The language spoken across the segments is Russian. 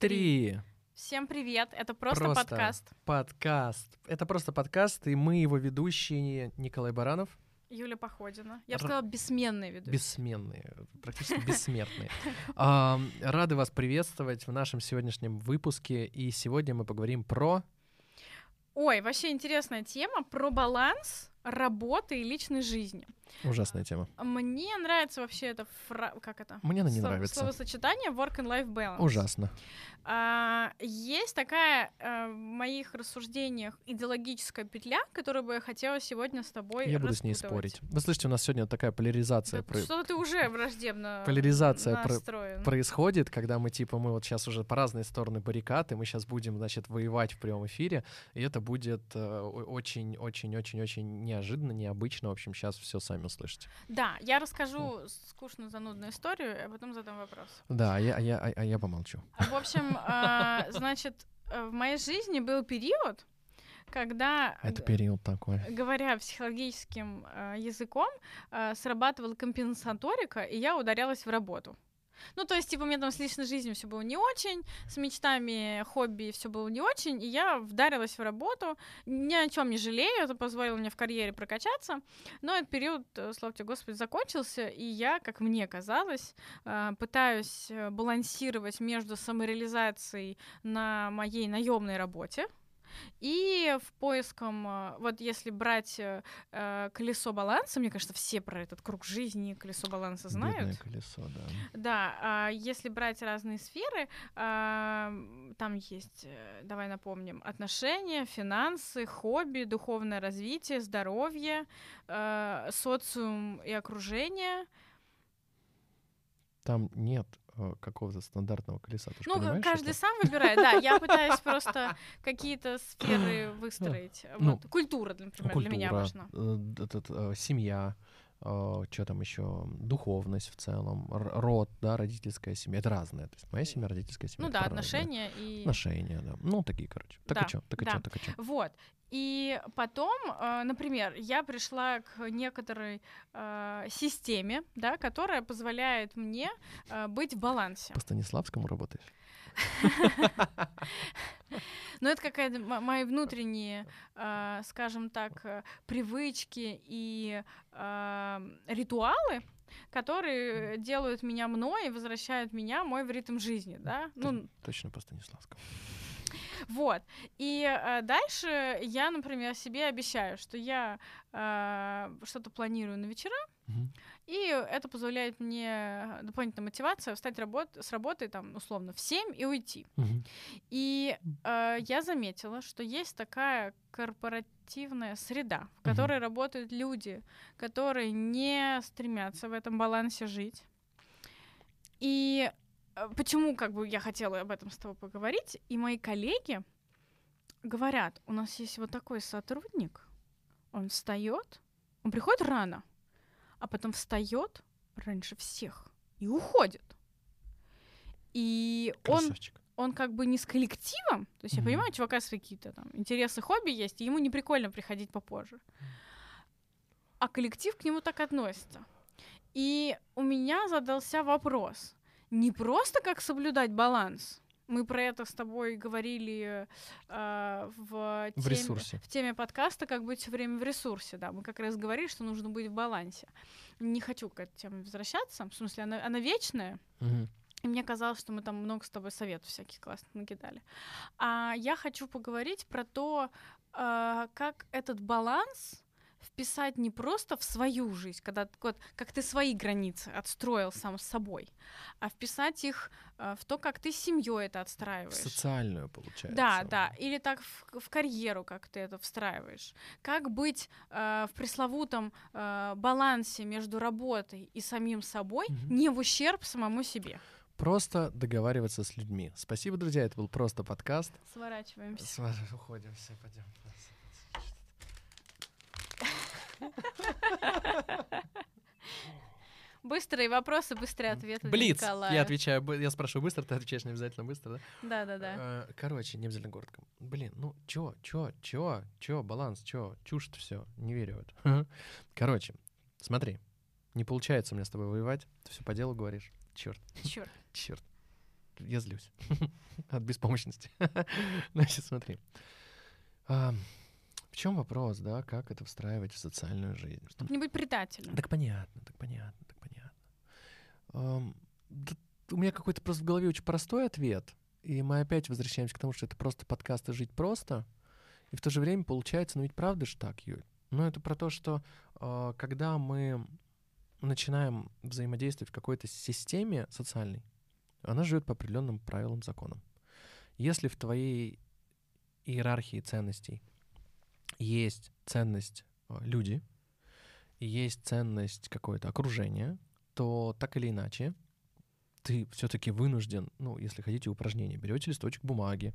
Три. Всем привет, это просто, Просто. подкаст. Подкаст. Это просто подкаст, и мы его ведущие Николай Баранов, Юля Походина. Я бы сказала, бессменный ведущий. бессменные, практически бессмертные. Рады вас приветствовать в нашем сегодняшнем выпуске, и сегодня мы поговорим про... Ой, вообще интересная тема про баланс работы и личной жизни. Ужасная тема. Мне нравится вообще это фра... как это? Мне она не Слово- нравится. Словосочетание work and life balance. Ужасно. А, есть такая а, в моих рассуждениях идеологическая петля, которую бы я хотела сегодня с тобой Я буду с ней спорить. Вы слышите, у нас сегодня такая поляризация Да про- Что ты уже враждебно Поляризация про- происходит, когда мы, типа, мы вот сейчас уже по разные стороны баррикад, и мы сейчас будем, значит, воевать в прямом эфире, и это будет очень-очень-очень-очень неожиданно, необычно. В общем, сейчас все сами услышите. Да, я расскажу скучную занудную историю, а потом задам вопрос. Да, а я, а я, а- а я помолчу. В общем, а, значит, э, в моей жизни был период, когда, Это г- период такой. говоря психологическим э, языком, э, срабатывала компенсаторика, и я ударялась в работу. Ну, то есть, типа, у меня там с личной жизнью все было не очень, с мечтами, хобби все было не очень, и я вдарилась в работу, ни о чем не жалею, это позволило мне в карьере прокачаться, но этот период, э, слава тебе Господи, закончился, и я, как мне казалось, э, пытаюсь э, балансировать между самореализацией на моей наемной работе, и в поиском, э, вот если брать э, э, колесо баланса, мне кажется, все про этот круг жизни, колесо баланса знают. Бедное колесо, да. Да, а если брать разные сферы, м, там есть, э, давай напомним, отношения, финансы, хобби, духовное развитие, здоровье, э, социум и окружение. Там нет э, какого-то стандартного колеса. Ты Ну, каждый это? сам выбирает, да. Я пытаюсь просто какие-то сферы выстроить. Ну, Вот. Культура, например, для меня Культура, важна. э, д- э, семья, что там еще, духовность в целом, род, да, родительская семья. Это разное. То есть моя семья, родительская семья. Ну да, разное. отношения и... Отношения, да. Ну, такие, короче. Так Да, и чё, так и чё, так и чё. Вот. И потом, э, например, я пришла к некоторой э, системе, да, которая позволяет мне э, быть в балансе. По Станиславскому работаешь? Но это какая-то мои внутренние, скажем так, привычки и ритуалы, которые делают меня мной и возвращают меня мой в ритм жизни, да. Ну, Точно по Станиславскому. Вот. И э, дальше я, например, себе обещаю, что я э, что-то планирую на вечера, Мгм. и это позволяет мне дополнительная мотивация встать работ с работы там условно в 7 и уйти. Мгм. И э, я заметила, что есть такая корпоративная среда, в которой работают люди, которые не стремятся в этом балансе жить. И почему как бы я хотела об этом с тобой поговорить, и мои коллеги говорят, у нас есть вот такой сотрудник, он встает, он приходит рано, а потом встает раньше всех и уходит. И он Красавчик. он как бы не с коллективом, то есть я Мгм. понимаю, у чувака свои какие-то там интересы, хобби есть, и ему не прикольно приходить попозже. А коллектив к нему так относится. И у меня задался вопрос. Не просто как соблюдать баланс. Мы про это с тобой говорили э, в, В теме, ресурсе. в теме подкаста «Как быть все время в ресурсе». Да, мы как раз говорили, что нужно быть в балансе. Не хочу к этой теме возвращаться. В смысле, она, она вечная, Мгм. и мне казалось, что мы там много с тобой советов всяких классных накидали. А я хочу поговорить про то, а, как этот баланс вписать не просто в свою жизнь, когда вот, как ты свои границы отстроил сам с собой, а вписать их а, в то, как ты с семьей это В отстраиваешь. социальную, получается. Да, да. Или так в, в карьеру, как ты это встраиваешь. Как быть э, в пресловутом э, балансе между работой и самим собой, Мгм. не в ущерб самому себе. Просто договариваться с людьми. Спасибо, друзья, это был просто подкаст. Сворачиваемся. С- Уходим, все, пойдем. Быстрые вопросы, быстрые ответы. Блиц. Я отвечаю, я спрашиваю быстро, ты отвечаешь не обязательно быстро, да? Да, да, да. Короче, не обязательно коротко. Блин, ну чё, чё, чё, чё, баланс, чё, чушь все, не верю в это. Короче, смотри, не получается у меня с тобой воевать, ты все по делу говоришь. Черт, Черт. черт. я злюсь от беспомощности. Значит, смотри. В чем вопрос, да, как это встраивать в социальную жизнь? Чтобы не быть предателем. Так понятно, так понятно, так понятно. Um, да, у меня какой-то просто в голове очень простой ответ, и мы опять возвращаемся к тому, что это просто подкаст и жить просто, и в то же время получается, ну ведь правда же так, Юль? Ну это про то, что э, когда мы начинаем взаимодействовать в какой-то системе социальной, она живет по определенным правилам, законам. Если в твоей иерархии ценностей есть ценность э, люди, есть ценность какое-то окружение, то так или иначе ты все-таки вынужден, ну, если хотите упражнения, берете листочек бумаги,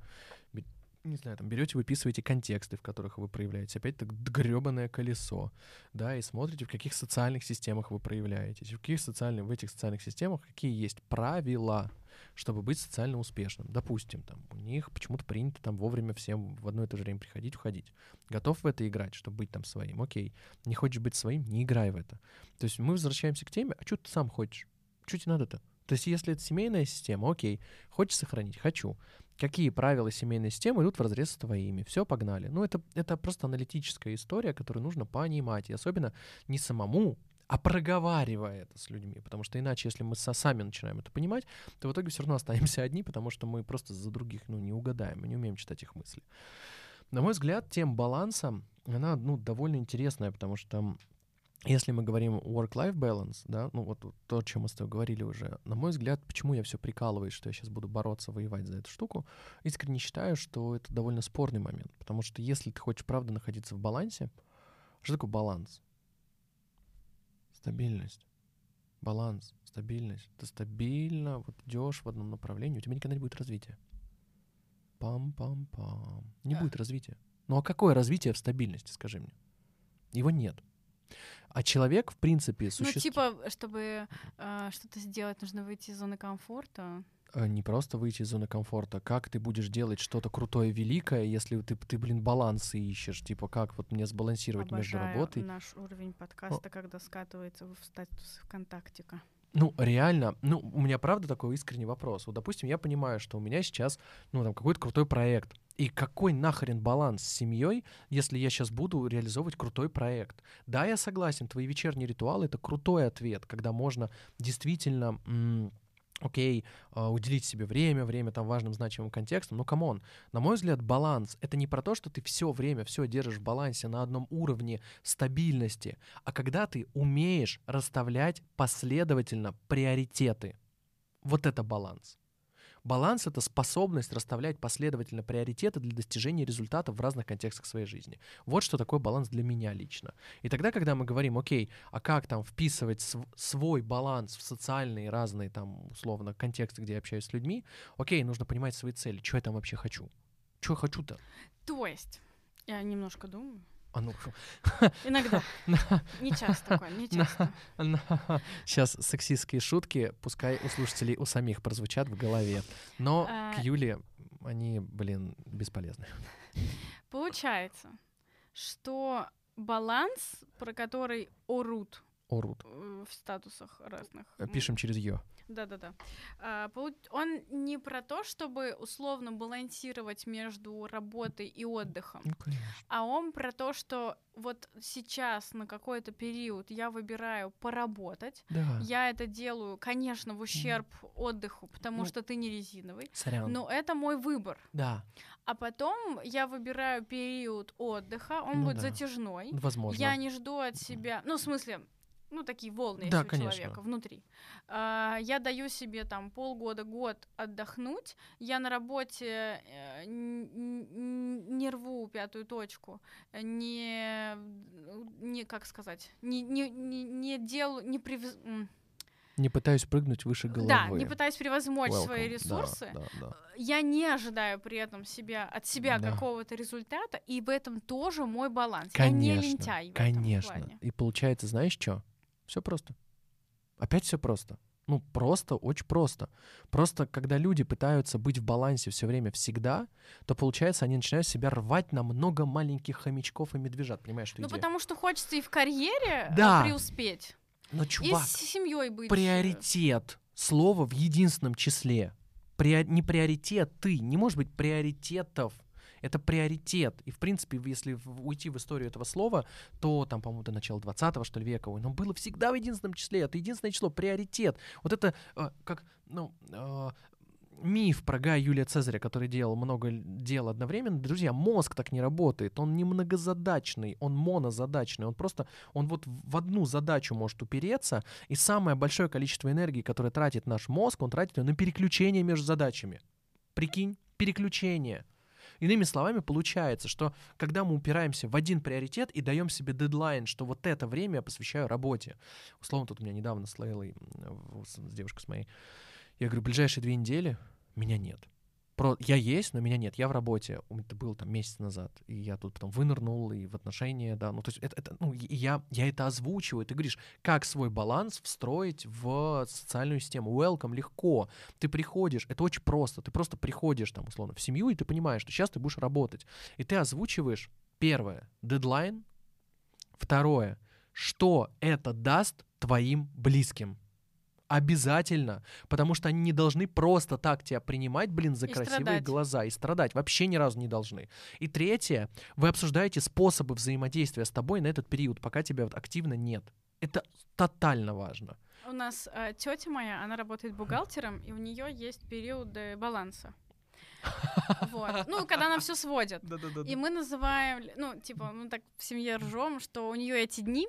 не знаю, там берете, выписываете контексты, в которых вы проявляете, опять так гребаное колесо, да, и смотрите, в каких социальных системах вы проявляетесь, в каких социальных, в этих социальных системах какие есть правила, чтобы быть социально успешным. Допустим, там у них почему-то принято там вовремя всем в одно и то же время приходить, уходить. Готов в это играть, чтобы быть там своим? Окей. Не хочешь быть своим? Не играй в это. То есть мы возвращаемся к теме, а что ты сам хочешь? Что надо-то? То есть если это семейная система, окей, хочешь сохранить? Хочу какие правила семейной системы идут в разрез с твоими. Все, погнали. Ну, это, это просто аналитическая история, которую нужно понимать. И особенно не самому, а проговаривая это с людьми. Потому что иначе, если мы сами начинаем это понимать, то в итоге все равно останемся одни, потому что мы просто за других ну, не угадаем, мы не умеем читать их мысли. На мой взгляд, тема баланса, она ну, довольно интересная, потому что если мы говорим work-life balance, да, ну вот то, о чем мы с тобой говорили уже, на мой взгляд, почему я все прикалываюсь, что я сейчас буду бороться, воевать за эту штуку, искренне считаю, что это довольно спорный момент, потому что если ты хочешь правда находиться в балансе, что такое баланс? Стабильность. Баланс, стабильность. Ты стабильно вот идешь в одном направлении, у тебя никогда не будет развития. Пам-пам-пам. Не будет развития. Ну а какое развитие в стабильности, скажи мне? Его нет. А человек, в принципе, существует... Ну, типа, чтобы э, что-то сделать, нужно выйти из зоны комфорта. А, не просто выйти из зоны комфорта. Как ты будешь делать что-то крутое, великое, если ты, ты блин, балансы ищешь? Типа, как вот мне сбалансировать Обожаю между работой? наш уровень подкаста, О. когда скатывается в статус ВКонтактика. Ну, реально, ну, у меня правда такой искренний вопрос. Вот, допустим, я понимаю, что у меня сейчас, ну, там, какой-то крутой проект. И какой нахрен баланс с семьей, если я сейчас буду реализовывать крутой проект? Да, я согласен, твои вечерние ритуалы — это крутой ответ, когда можно действительно... Окей, а, уделить себе время, время там важным, значимым контекстом, но come on, на мой взгляд, баланс — это не про то, что ты все время все держишь в балансе на одном уровне стабильности, а когда ты умеешь расставлять последовательно приоритеты. Вот это баланс. Баланс — это способность расставлять последовательно приоритеты для достижения результата в разных контекстах своей жизни. Вот что такое баланс для меня лично. И тогда, когда мы говорим, окей, а как там вписывать св- свой баланс в социальные разные там, условно, контексты, где я общаюсь с людьми, окей, нужно понимать свои цели, что я там вообще хочу. Что хочу-то? То есть, я немножко думаю, а ну, Иногда. Не часто такое, не часто. Сейчас сексистские шутки, пускай у слушателей у самих прозвучат в голове. Но а... к Юле они, блин, бесполезны. Получается, что баланс, про который орут, орут в статусах разных. Пишем через ее. Да-да-да. А, он не про то, чтобы условно балансировать между работой и отдыхом, ну, а он про то, что вот сейчас на какой-то период я выбираю поработать. Да. Я это делаю, конечно, в ущерб mm. отдыху, потому ну, что ты не резиновый. Сорян. Но это мой выбор. Да. А потом я выбираю период отдыха, он ну, будет да. затяжной. Возможно. Я не жду от себя, ну в смысле, ну, такие волны да, есть у конечно. человека внутри. А, я даю себе там полгода, год отдохнуть. Я на работе э, не рву пятую точку, не, не как сказать, не, не, не, не делаю, не привез... Не пытаюсь прыгнуть выше головы. Да, не пытаюсь превозмочь Welcome. свои ресурсы. Да, да, да. Я не ожидаю при этом себя, от себя да. какого-то результата, и в этом тоже мой баланс. Конечно, я не лентяй в конечно. этом плане. И получается, знаешь что? Все просто. Опять все просто. Ну, просто, очень просто. Просто, когда люди пытаются быть в балансе все время всегда, то, получается, они начинают себя рвать на много маленьких хомячков и медвежат. Понимаешь, что Ну, идея? потому что хочется и в карьере э, да. преуспеть. Но, чувак, и с семьей быть. Приоритет. Слово в единственном числе. Прио- не приоритеты, не может быть приоритетов. Это приоритет. И, в принципе, если уйти в историю этого слова, то там, по-моему, до начала 20-го, что ли, века, ой, но было всегда в единственном числе. Это единственное число, приоритет. Вот это э, как, ну, э, миф про Гая Юлия Цезаря, который делал много дел одновременно. Друзья, мозг так не работает. Он не многозадачный, он монозадачный. Он просто, он вот в одну задачу может упереться, и самое большое количество энергии, которое тратит наш мозг, он тратит ее на переключение между задачами. Прикинь, переключение. Иными словами, получается, что когда мы упираемся в один приоритет и даем себе дедлайн, что вот это время я посвящаю работе. Условно, тут у меня недавно с Лейлой, с девушкой с моей, я говорю, ближайшие две недели меня нет. Про... Я есть, но меня нет. Я в работе. Это было там месяц назад. И я тут потом вынырнул и в отношения, да. Ну, то есть это, это ну, я, я это озвучиваю. Ты говоришь, как свой баланс встроить в социальную систему. Welcome, легко. Ты приходишь, это очень просто. Ты просто приходишь там, условно, в семью, и ты понимаешь, что сейчас ты будешь работать. И ты озвучиваешь, первое, дедлайн. Второе, что это даст твоим близким. Обязательно. Потому что они не должны просто так тебя принимать, блин, за И красивые страдать. глаза и страдать. Вообще ни разу не должны. И третье, вы обсуждаете способы взаимодействия с тобой на этот период, пока тебя вот активно нет. Это тотально важно. У нас тетя моя, она работает бухгалтером, и у нее есть периоды баланса. Вот. Ну, когда нам все сводят. Да-да-да. И мы называем, ну, типа, мы так в семье ржем, что у нее эти дни,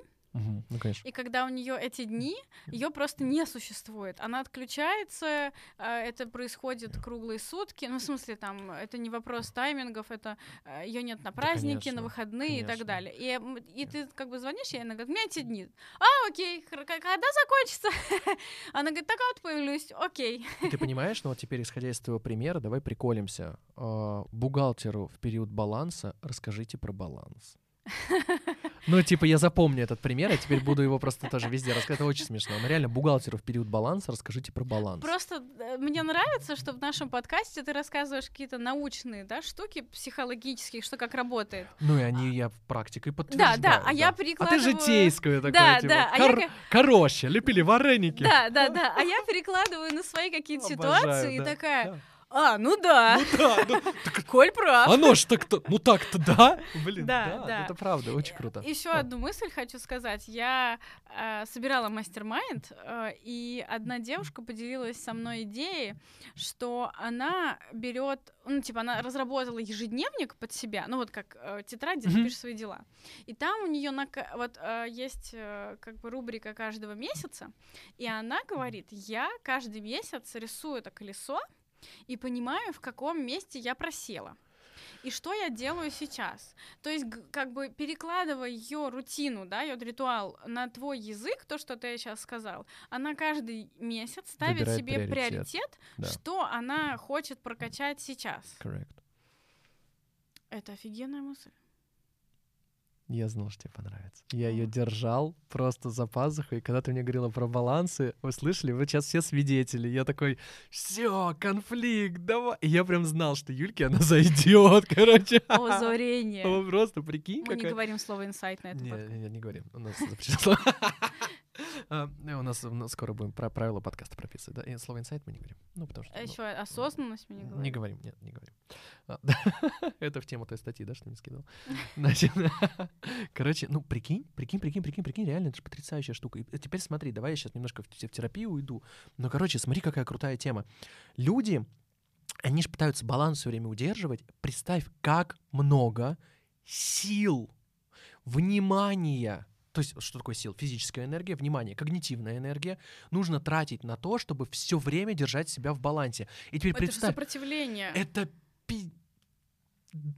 Ну, конечно. и когда у нее эти дни, ее просто не существует. Она отключается, э, это происходит круглые сутки. Ну, в смысле, там, это не вопрос таймингов, это ее нет на праздники, на конечно, выходные и так конечно. далее. И, и ты как бы звонишь ей, и она говорит, у меня эти дни. А, окей, когда закончится? Она говорит, так вот появлюсь, окей. И Ты понимаешь, ну вот теперь, исходя из твоего примера, давай приколимся. А, Бухгалтеру в период баланса расскажите про баланс. Ну, типа, я запомню этот пример, я теперь буду его просто тоже везде рассказывать. Это очень смешно. Но реально, бухгалтеру в период баланса расскажите про баланс. Просто э, мне нравится, что в нашем подкасте ты рассказываешь какие-то научные да, штуки психологические, что как работает. Ну, и они я практикой Да, подтверждаю. да, а я А ты перекладываю... житейскую такое, Да, типа, да, а я кор- ка- короче, лепили вареники. Да, да, да. А я перекладываю на свои какие-то ситуации и да, такая, да. А, ну да, Ну да, ну, Коль прав. оно ж так-то, ну так-то да. Блин, Да, да, да. это правда, очень круто. Еще Да. одну мысль хочу сказать. Я э, собирала мастер-майнд, э, и одна девушка поделилась со мной идеей, что она берет, ну, типа, она разработала ежедневник под себя, ну, вот как э, тетрадь, где ты Мгм. пишешь свои дела. И там у нее вот э, есть э, как бы рубрика каждого месяца, и она говорит, я каждый месяц рисую это колесо и понимаю, в каком месте я просела. И что я делаю сейчас? То есть, как бы перекладывая ее рутину, да, ее ритуал на твой язык, то, что ты сейчас сказал, она каждый месяц ставит Выбирает себе приоритет. приоритет, Да. что она хочет прокачать сейчас. Correct. Это офигенная мысль. Я знал, что тебе понравится. Я ее держал просто за пазухой. И когда ты мне говорила про балансы, вы слышали, вы сейчас все свидетели. Я такой, все, конфликт, давай. И я прям знал, что Юльке она зайдет, короче. О, Просто прикинь, Мы не говорим слово инсайт на этом Не, подкасте. не, говорим. У нас запрещено У нас скоро будем про правила подкаста прописывать, да? И слово инсайт мы не говорим. Ну, потому что... А ну, еще осознанность мы не говорим. Не говорим, нет, не говорим. А. Это в тему той статьи, да, что мне скидывал. Значит, короче, ну, прикинь, прикинь, прикинь, прикинь, прикинь, реально, это же потрясающая штука. И теперь смотри, давай я сейчас немножко в терапию уйду. Но, короче, смотри, какая крутая тема. Люди, они же пытаются баланс все время удерживать. Представь, как много сил, внимания, то есть что такое сил? Физическая энергия, внимание, когнитивная энергия нужно тратить на то, чтобы все время держать себя в балансе. И теперь Это представь, сопротивление. это пи-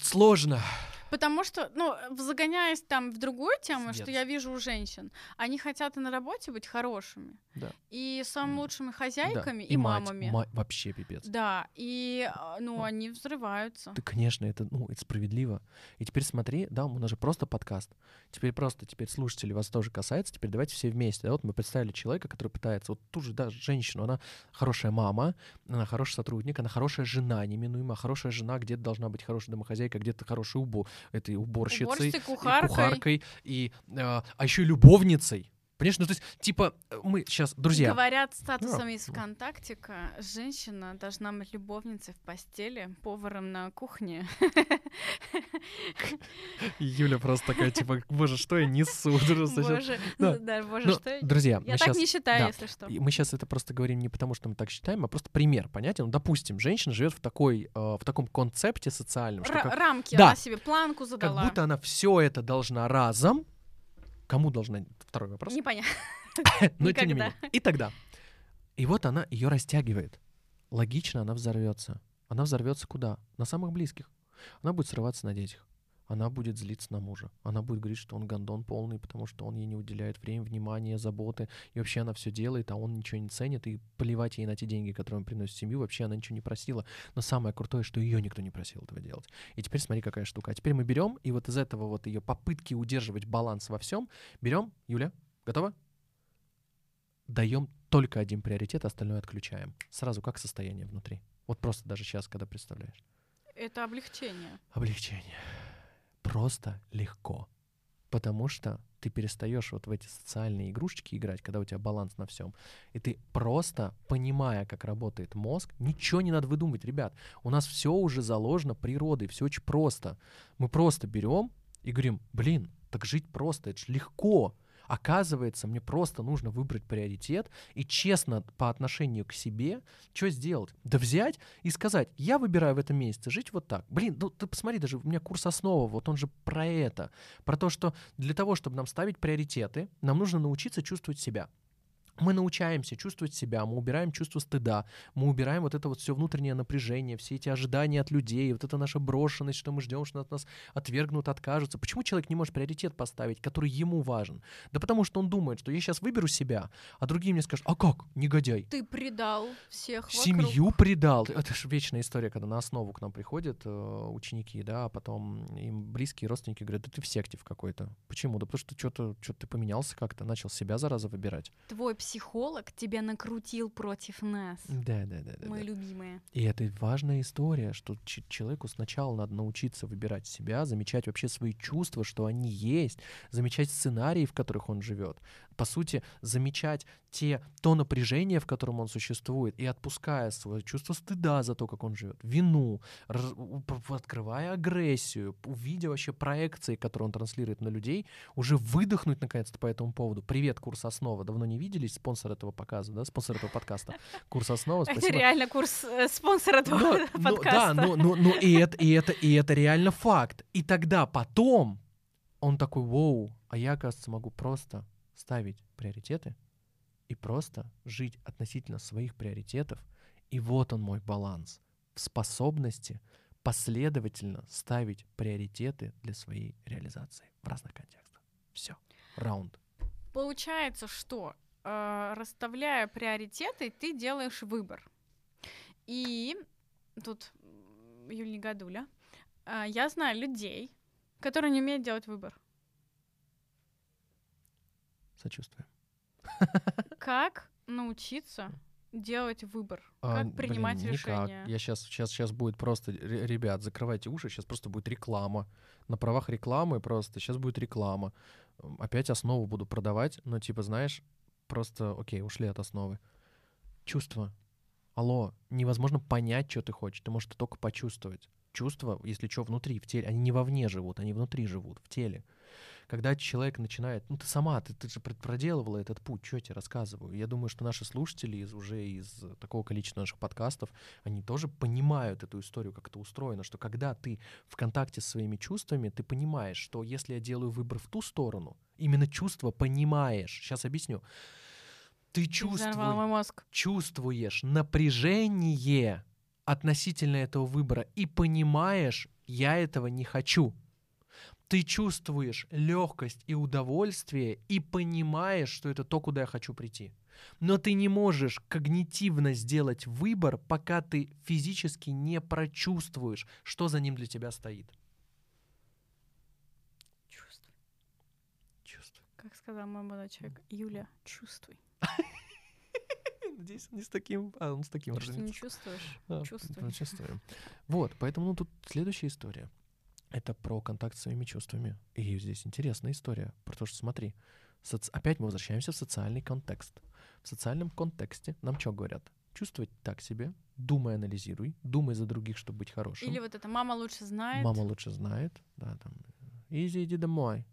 сложно. Потому что, ну, в- загоняясь там в другую тему, что Свет. я вижу у женщин, они хотят и на работе быть хорошими. Да. И самыми М. лучшими Да. хозяйками, и, мать, мамами. ма- вообще пипец. Да, и, а, ну, Да. они взрываются. Да, конечно, это, ну, это справедливо. И теперь смотри, да, у нас же просто подкаст. Теперь просто, теперь слушатели вас тоже касается. Теперь давайте все вместе. Да, вот мы представили человека, который пытается, вот ту же, да, женщину, она хорошая мама, она хороший сотрудник, она хорошая жена, неминуемо. Хорошая жена где-то должна быть хорошая домохозяйка, где-то хорошей убо, этой уборщицей. Уборщицей, и кухаркой. кухаркой, и, э, а еще и любовницей. Понимаешь, ну то есть, типа, мы сейчас, друзья, Говорят статусом Да. из ВКонтактика, женщина должна быть любовницей в постели, поваром на кухне. Юля просто такая, типа, боже, что я несу? Просто щас- Боже, Да. да, боже, Ну, что я- друзья, Я так сейчас не считаю, да. если что. Мы сейчас это просто говорим не потому, что мы так считаем, а просто пример, понятен? Ну, допустим, женщина живет в такой, э, в таком концепте социальном, что Ра- как, Рамки Да. она себе планку как задала. будто она все это должна разом. Кому должна? Второй вопрос. Непонятно. Но тем не менее. И тогда. И вот она ее растягивает. Логично, она взорвется. Она взорвется куда? На самых близких. Она будет срываться на детях. Она будет злиться на мужа. Она будет говорить, что он гондон полный, потому что он ей не уделяет время, внимания, заботы. И вообще она все делает, а он ничего не ценит. И плевать ей на те деньги, которые он приносит в семью. Вообще она ничего не просила. Но самое крутое, что ее никто не просил этого делать. И теперь смотри, какая штука. А теперь мы берем, и вот из этого вот ее попытки удерживать баланс во всем, берем, Юля, готова? даем только один приоритет, остальное отключаем. Сразу как состояние внутри. Вот просто даже сейчас, когда представляешь. Это облегчение. Облегчение. Просто легко. Потому что ты перестаешь вот в эти социальные игрушечки играть, когда у тебя баланс на всем. И ты просто, понимая, как работает мозг, ничего не надо выдумывать, ребят. У нас все уже заложено природой, все очень просто. Мы просто берем и говорим, блин, так жить просто, это же легко. Оказывается, мне просто нужно выбрать приоритет и честно по отношению к себе что сделать? Да взять и сказать, я выбираю в этом месяце жить вот так. Блин, ну ты посмотри, даже у меня курс основа, вот он же про это. Про то, что для того, чтобы нам ставить приоритеты, нам нужно научиться чувствовать себя. Мы научаемся чувствовать себя, мы убираем чувство стыда, мы убираем вот это вот все внутреннее напряжение, все эти ожидания от людей, вот эта наша брошенность, что мы ждем, что от нас отвергнут, откажутся. Почему человек не может приоритет поставить, который ему важен? Да потому что он думает, что я сейчас выберу себя, а другие мне скажут, а как, негодяй? Ты предал всех вокруг. Семью предал. Это же вечная история, когда на основу к нам приходят э, ученики, да, а потом им близкие родственники говорят, да ты в секте в какой-то. Почему? Да потому что что-то что ты поменялся как-то, начал себя зараза выбирать. Твой психолог тебя накрутил против нас. Да, да, да, да. Мы да. любимые. И это важная история, что человеку сначала надо научиться выбирать себя, замечать вообще свои чувства, что они есть, замечать сценарии, в которых он живет. По сути, замечать те, то напряжение, в котором он существует, и отпуская свое чувство стыда за то, как он живет, вину, открывая агрессию, увидя вообще проекции, которые он транслирует на людей, уже выдохнуть наконец-то по этому поводу. Привет, курс основа. Давно не виделись, спонсор этого показа, да, спонсор этого подкаста. Курс основа, Это спасибо. реально курс э, спонсора этого Но- но- да, подкаста. но, но, но и, это, и, это, и это реально факт. И тогда потом он такой, воу, а я, оказывается, могу просто ставить приоритеты и просто жить относительно своих приоритетов. И вот он мой баланс в способности последовательно ставить приоритеты для своей реализации в разных контекстах. Все. Раунд. Получается, что э, расставляя приоритеты, ты делаешь выбор. И тут Юль Негодуля. э, я знаю людей, которые не умеют делать выбор. Сочувствую. Как научиться делать выбор? А, Как блин, принимать никак. решения? Я сейчас, сейчас, сейчас будет просто, ре- ребят, закрывайте уши, сейчас просто будет реклама. На правах рекламы просто, сейчас будет реклама. Опять основу буду продавать, но типа, знаешь, просто, окей, ушли от основы. Чувство. Алло, невозможно понять, что ты хочешь, ты можешь только почувствовать. Чувства, если что, внутри, в теле, они не вовне живут, они внутри живут, в теле. Когда человек начинает, ну ты сама, ты, ты же проделывала этот путь, что я тебе рассказываю. Я думаю, что наши слушатели из уже из э, такого количества наших подкастов, они тоже понимают эту историю, как это устроено, что когда ты в контакте с своими чувствами, ты понимаешь, что если я делаю выбор в ту сторону, именно чувство понимаешь. Сейчас объясню. Ты чувствуешь чувствуешь напряжение относительно этого выбора и понимаешь, я этого не хочу. Ты чувствуешь легкость и удовольствие и понимаешь, что это то, куда я хочу прийти. Но ты не можешь когнитивно сделать выбор, пока ты физически не прочувствуешь, что за ним для тебя стоит. Чувствуй. Чувствуй. Как сказал мой молодой человек. Юля, чувствуй. Надеюсь, не с таким, а он с таким Что не чувствуешь? А, ну, чувствуем. Вот, поэтому ну, тут следующая история. Это про контакт с своими чувствами. И здесь интересная история. Про то, что смотри, Соци- Опять мы возвращаемся в социальный контекст. В социальном контексте нам что говорят? Чувствовать так себе, думай, анализируй, думай за других, чтобы быть хорошим. Или вот это мама лучше знает. Мама лучше знает, да, там, изи, иди домой.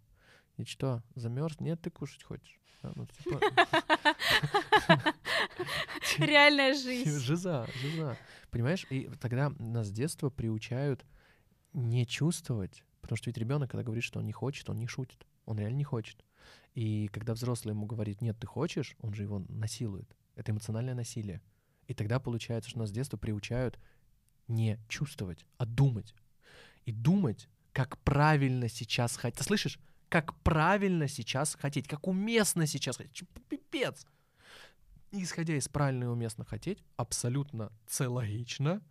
И что, замерз? Нет, ты кушать хочешь. Да, ну, типа, Реальная жизнь. Жиза, жиза. Понимаешь? И тогда нас с детства приучают не чувствовать, потому что ведь ребенок, когда говорит, что он не хочет, он не шутит. Он реально не хочет. И когда взрослый ему говорит, нет, ты хочешь, он же его насилует. Это эмоциональное насилие. И тогда получается, что нас с детства приучают не чувствовать, а думать. И думать, как правильно сейчас хотеть. Ты слышишь? Как правильно сейчас хотеть, как уместно сейчас хотеть. Пипец. И исходя из правильно и уместно хотеть, абсолютно целогично,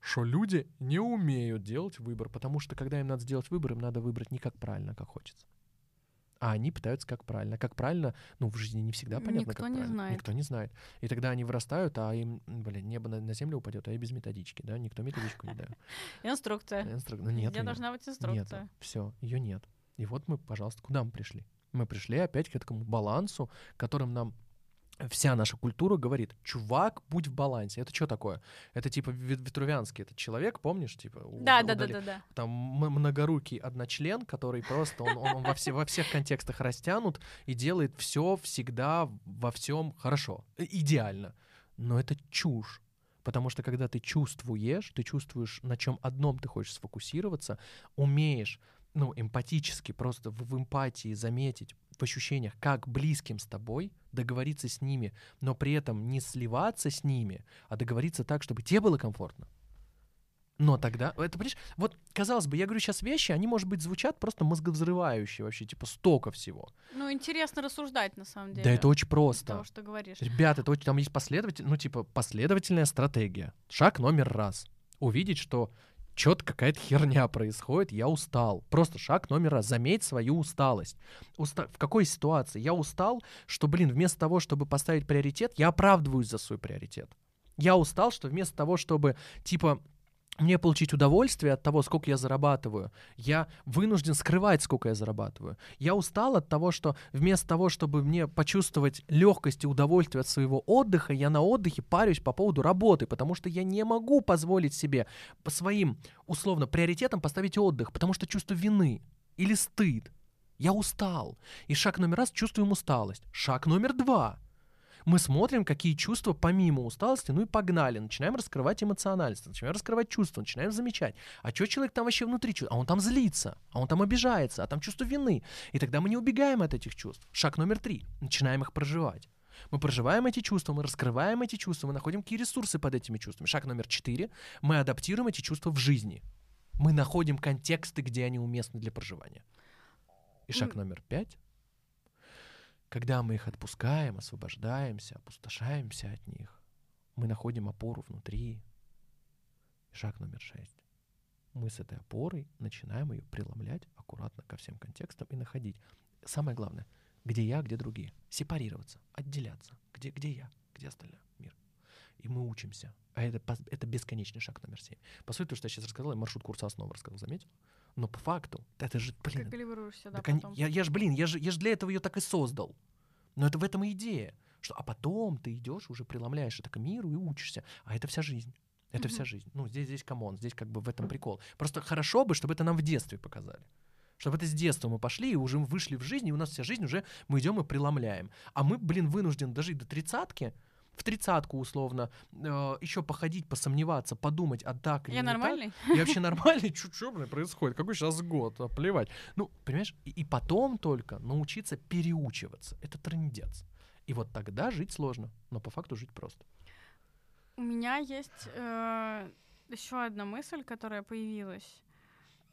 что люди не умеют делать выбор, потому что когда им надо сделать выбор, им надо выбрать не как правильно, а как хочется. А они пытаются как правильно. Как правильно, ну, в жизни не всегда понятно, Никто как не правильно. знает. Никто не знает. И тогда они вырастают, а им, блин, небо на, на землю упадет, а и без методички, да? Никто методичку не дает. Инструкция. Инструк- Ну, нет её. должна быть Нет, инструкция? все, ее нет. И вот мы, пожалуйста, куда мы пришли? Мы пришли опять к этому балансу, которым нам вся наша культура говорит, чувак, будь в балансе. Это что такое? Это типа Ви- Витрувянский этот человек, помнишь? Типа, у- Да, да, да, да, да. Там многорукий одночлен, который просто, он, он- он во, все, во всех контекстах растянут и делает все всегда во всем хорошо, э, идеально. Но это чушь. Потому что когда ты чувствуешь, ты чувствуешь, на чем одном ты хочешь сфокусироваться, умеешь, ну, эмпатически, просто в, в эмпатии заметить, в ощущениях, как близким с тобой, договориться с ними, но при этом не сливаться с ними, а договориться так, чтобы тебе было комфортно. Но тогда, это, понимаешь, вот, казалось бы, я говорю сейчас вещи, они, может быть, звучат просто мозговзрывающие вообще, типа столько всего. Ну, интересно рассуждать, на самом деле. Да это очень просто. того, что говоришь. Ребята, это очень, там есть последователь, ну, типа, последовательная стратегия. Шаг номер раз. Увидеть, что что-то какая-то херня происходит, я устал. Просто шаг номер раз. Заметь свою усталость. Уста- В какой ситуации? Я устал, что, блин, вместо того, чтобы поставить приоритет, я оправдываюсь за свой приоритет. Я устал, что вместо того, чтобы, типа, мне получить удовольствие от того, сколько я зарабатываю, я вынужден скрывать, сколько я зарабатываю. Я устал от того, что вместо того, чтобы мне почувствовать легкость и удовольствие от своего отдыха, я на отдыхе парюсь по поводу работы, потому что я не могу позволить себе по своим, условно, приоритетам поставить отдых, потому что чувство вины или стыд. Я устал. И шаг номер раз чувствуем усталость. Шаг номер два. Мы смотрим, какие чувства помимо усталости, ну и погнали. Начинаем раскрывать эмоциональность, начинаем раскрывать чувства, начинаем замечать. А что человек там вообще внутри чувствует? А он там злится, а он там обижается, а там чувство вины. И тогда мы не убегаем от этих чувств. Шаг номер три. Начинаем их проживать. Мы проживаем эти чувства, мы раскрываем эти чувства, мы находим какие ресурсы под этими чувствами. Шаг номер четыре. Мы адаптируем эти чувства в жизни. Мы находим контексты, где они уместны для проживания. И шаг номер пять. Когда мы их отпускаем, освобождаемся, опустошаемся от них, мы находим опору внутри. Шаг номер шесть. Мы с этой опорой начинаем ее преломлять аккуратно ко всем контекстам и находить. Самое главное, где я, где другие. Сепарироваться, отделяться. Где, где я, где остальной мир. И мы учимся. А это, это бесконечный шаг номер семь. По сути, то, что я сейчас рассказал, я маршрут курса основ рассказал, заметил? Но по факту, это же, блин, Калибруешься, да, так они- потом. я, я ж, блин, я же, я ж для этого ее так и создал. Но это в этом и идея. Что, а потом ты идешь, уже преломляешь это к миру и учишься. А это вся жизнь. Это вся Мгм. жизнь. Ну, здесь, здесь come on, здесь как бы в этом прикол. Просто хорошо бы, чтобы это нам в детстве показали. Чтобы это с детства мы пошли и уже вышли в жизнь, и у нас вся жизнь уже мы идем и преломляем. А мы, блин, вынуждены дожить до тридцатки, в тридцатку условно, еще походить, посомневаться, подумать, а так или Я не так. нормальный? Я вообще нормальный? Блин, происходит? Какой сейчас год? А, плевать. Ну, понимаешь, и, и потом только научиться переучиваться. Это трындец. И вот тогда жить сложно, но по факту жить просто. У меня есть еще одна мысль, которая появилась.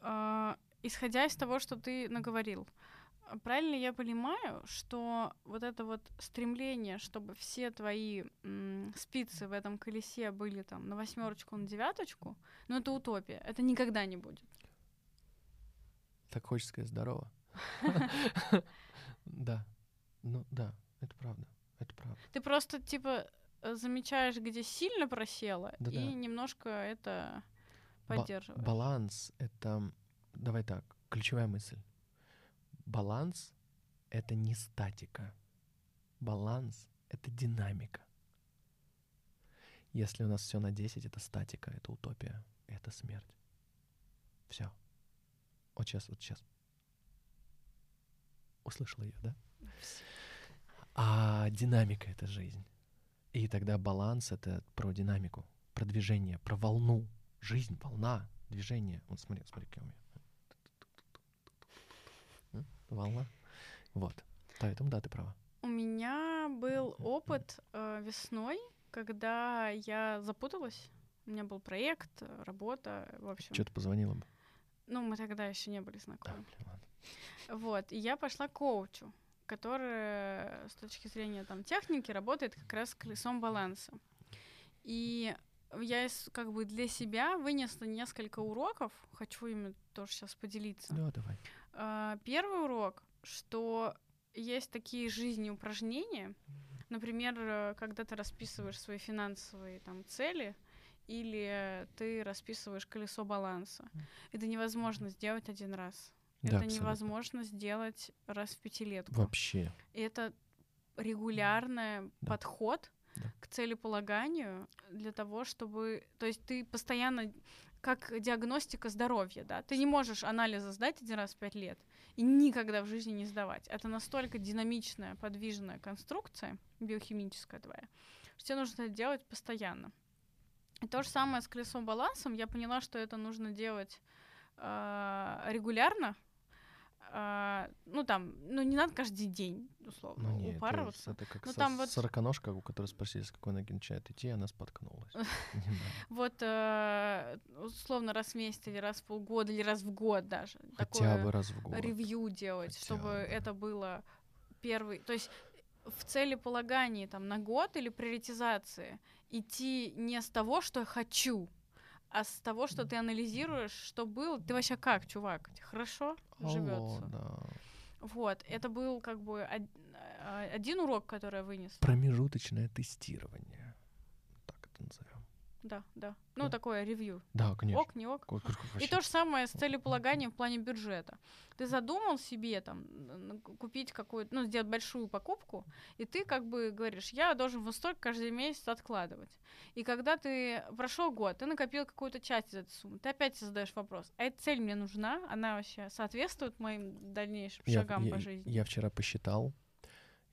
Э, исходя из того, что ты наговорил, а правильно я понимаю, что вот это вот стремление, чтобы все твои м, спицы в этом колесе были там на восьмерочку, на девяточку, ну это утопия, это никогда не будет. Так хочется сказать здорово. Да. Ну да, это правда. Это правда. Ты просто типа замечаешь, где сильно просело, Да-да. и немножко это поддерживаешь. Баланс — это... Давай так, ключевая мысль. Баланс — это не статика. Баланс — это динамика. Если у нас все на 10, это статика, это утопия, это смерть. Все. Вот сейчас, вот сейчас. Услышала ее, да? А динамика — это жизнь. И тогда баланс — это про динамику, про движение, про волну. Жизнь, волна, движение. Вот смотри, смотри, какие у меня. Волна. Вот. Поэтому да, ты права. У меня был опыт э, весной, когда я запуталась. У меня был проект, э, работа, в общем. Что ты позвонила бы? Ну, мы тогда еще не были Да, знакомы. блин, ладно. Вот, и я пошла к коучу, который с точки зрения там техники работает как раз с колесом баланса. И я как бы для себя вынесла несколько уроков, хочу ими тоже сейчас поделиться. Да, давай. А, Первый урок, что есть такие жизни упражнения, например, э, когда ты расписываешь свои финансовые там цели, или ты расписываешь колесо баланса. Это невозможно сделать один раз. Да, это абсолютно. невозможно сделать раз в пятилетку. Вообще. И это регулярный Да. подход Да. к целеполаганию для того, чтобы... То есть ты постоянно как диагностика здоровья, да, ты не можешь анализы сдать один раз в пять лет и никогда в жизни не сдавать. Это настолько динамичная, подвижная конструкция биохимическая твоя, что тебе нужно это делать постоянно. И то же самое с колесом балансом. Я поняла, что это нужно делать а, регулярно. А, ну там, ну не надо каждый день, условно, Ну, не, это, упарываться. это как Ну, со- там вот- сороконожка, у которой спросили, с какой ноги начинает идти, она споткнулась. Вот э, условно раз в месяц или раз в полгода или раз в год даже. Хотя бы раз в год. ревью делать, чтобы бы. это было первый. То есть в целеполагании там на год или приоритизации идти не с того, что я хочу, а с того, что ты анализируешь, что было. Ты вообще как, чувак? Хорошо Алло, живется? да. Вот, это был как бы а, один урок, который я вынес. Промежуточное тестирование. Так это назовем. Да, да. Ну, Да. такое ревью. Да, конечно. Ок, не ок. Как- как И то же самое с целеполаганием в плане бюджета. Ты задумал себе там купить какую-то, ну, сделать большую покупку, и ты как бы говоришь, я должен вот столько каждый месяц откладывать. И когда ты прошел год, ты накопил какую-то часть из этой суммы, ты опять задаешь вопрос, а эта цель мне нужна? Она вообще соответствует моим дальнейшим Я- шагам я, по жизни? Я вчера посчитал.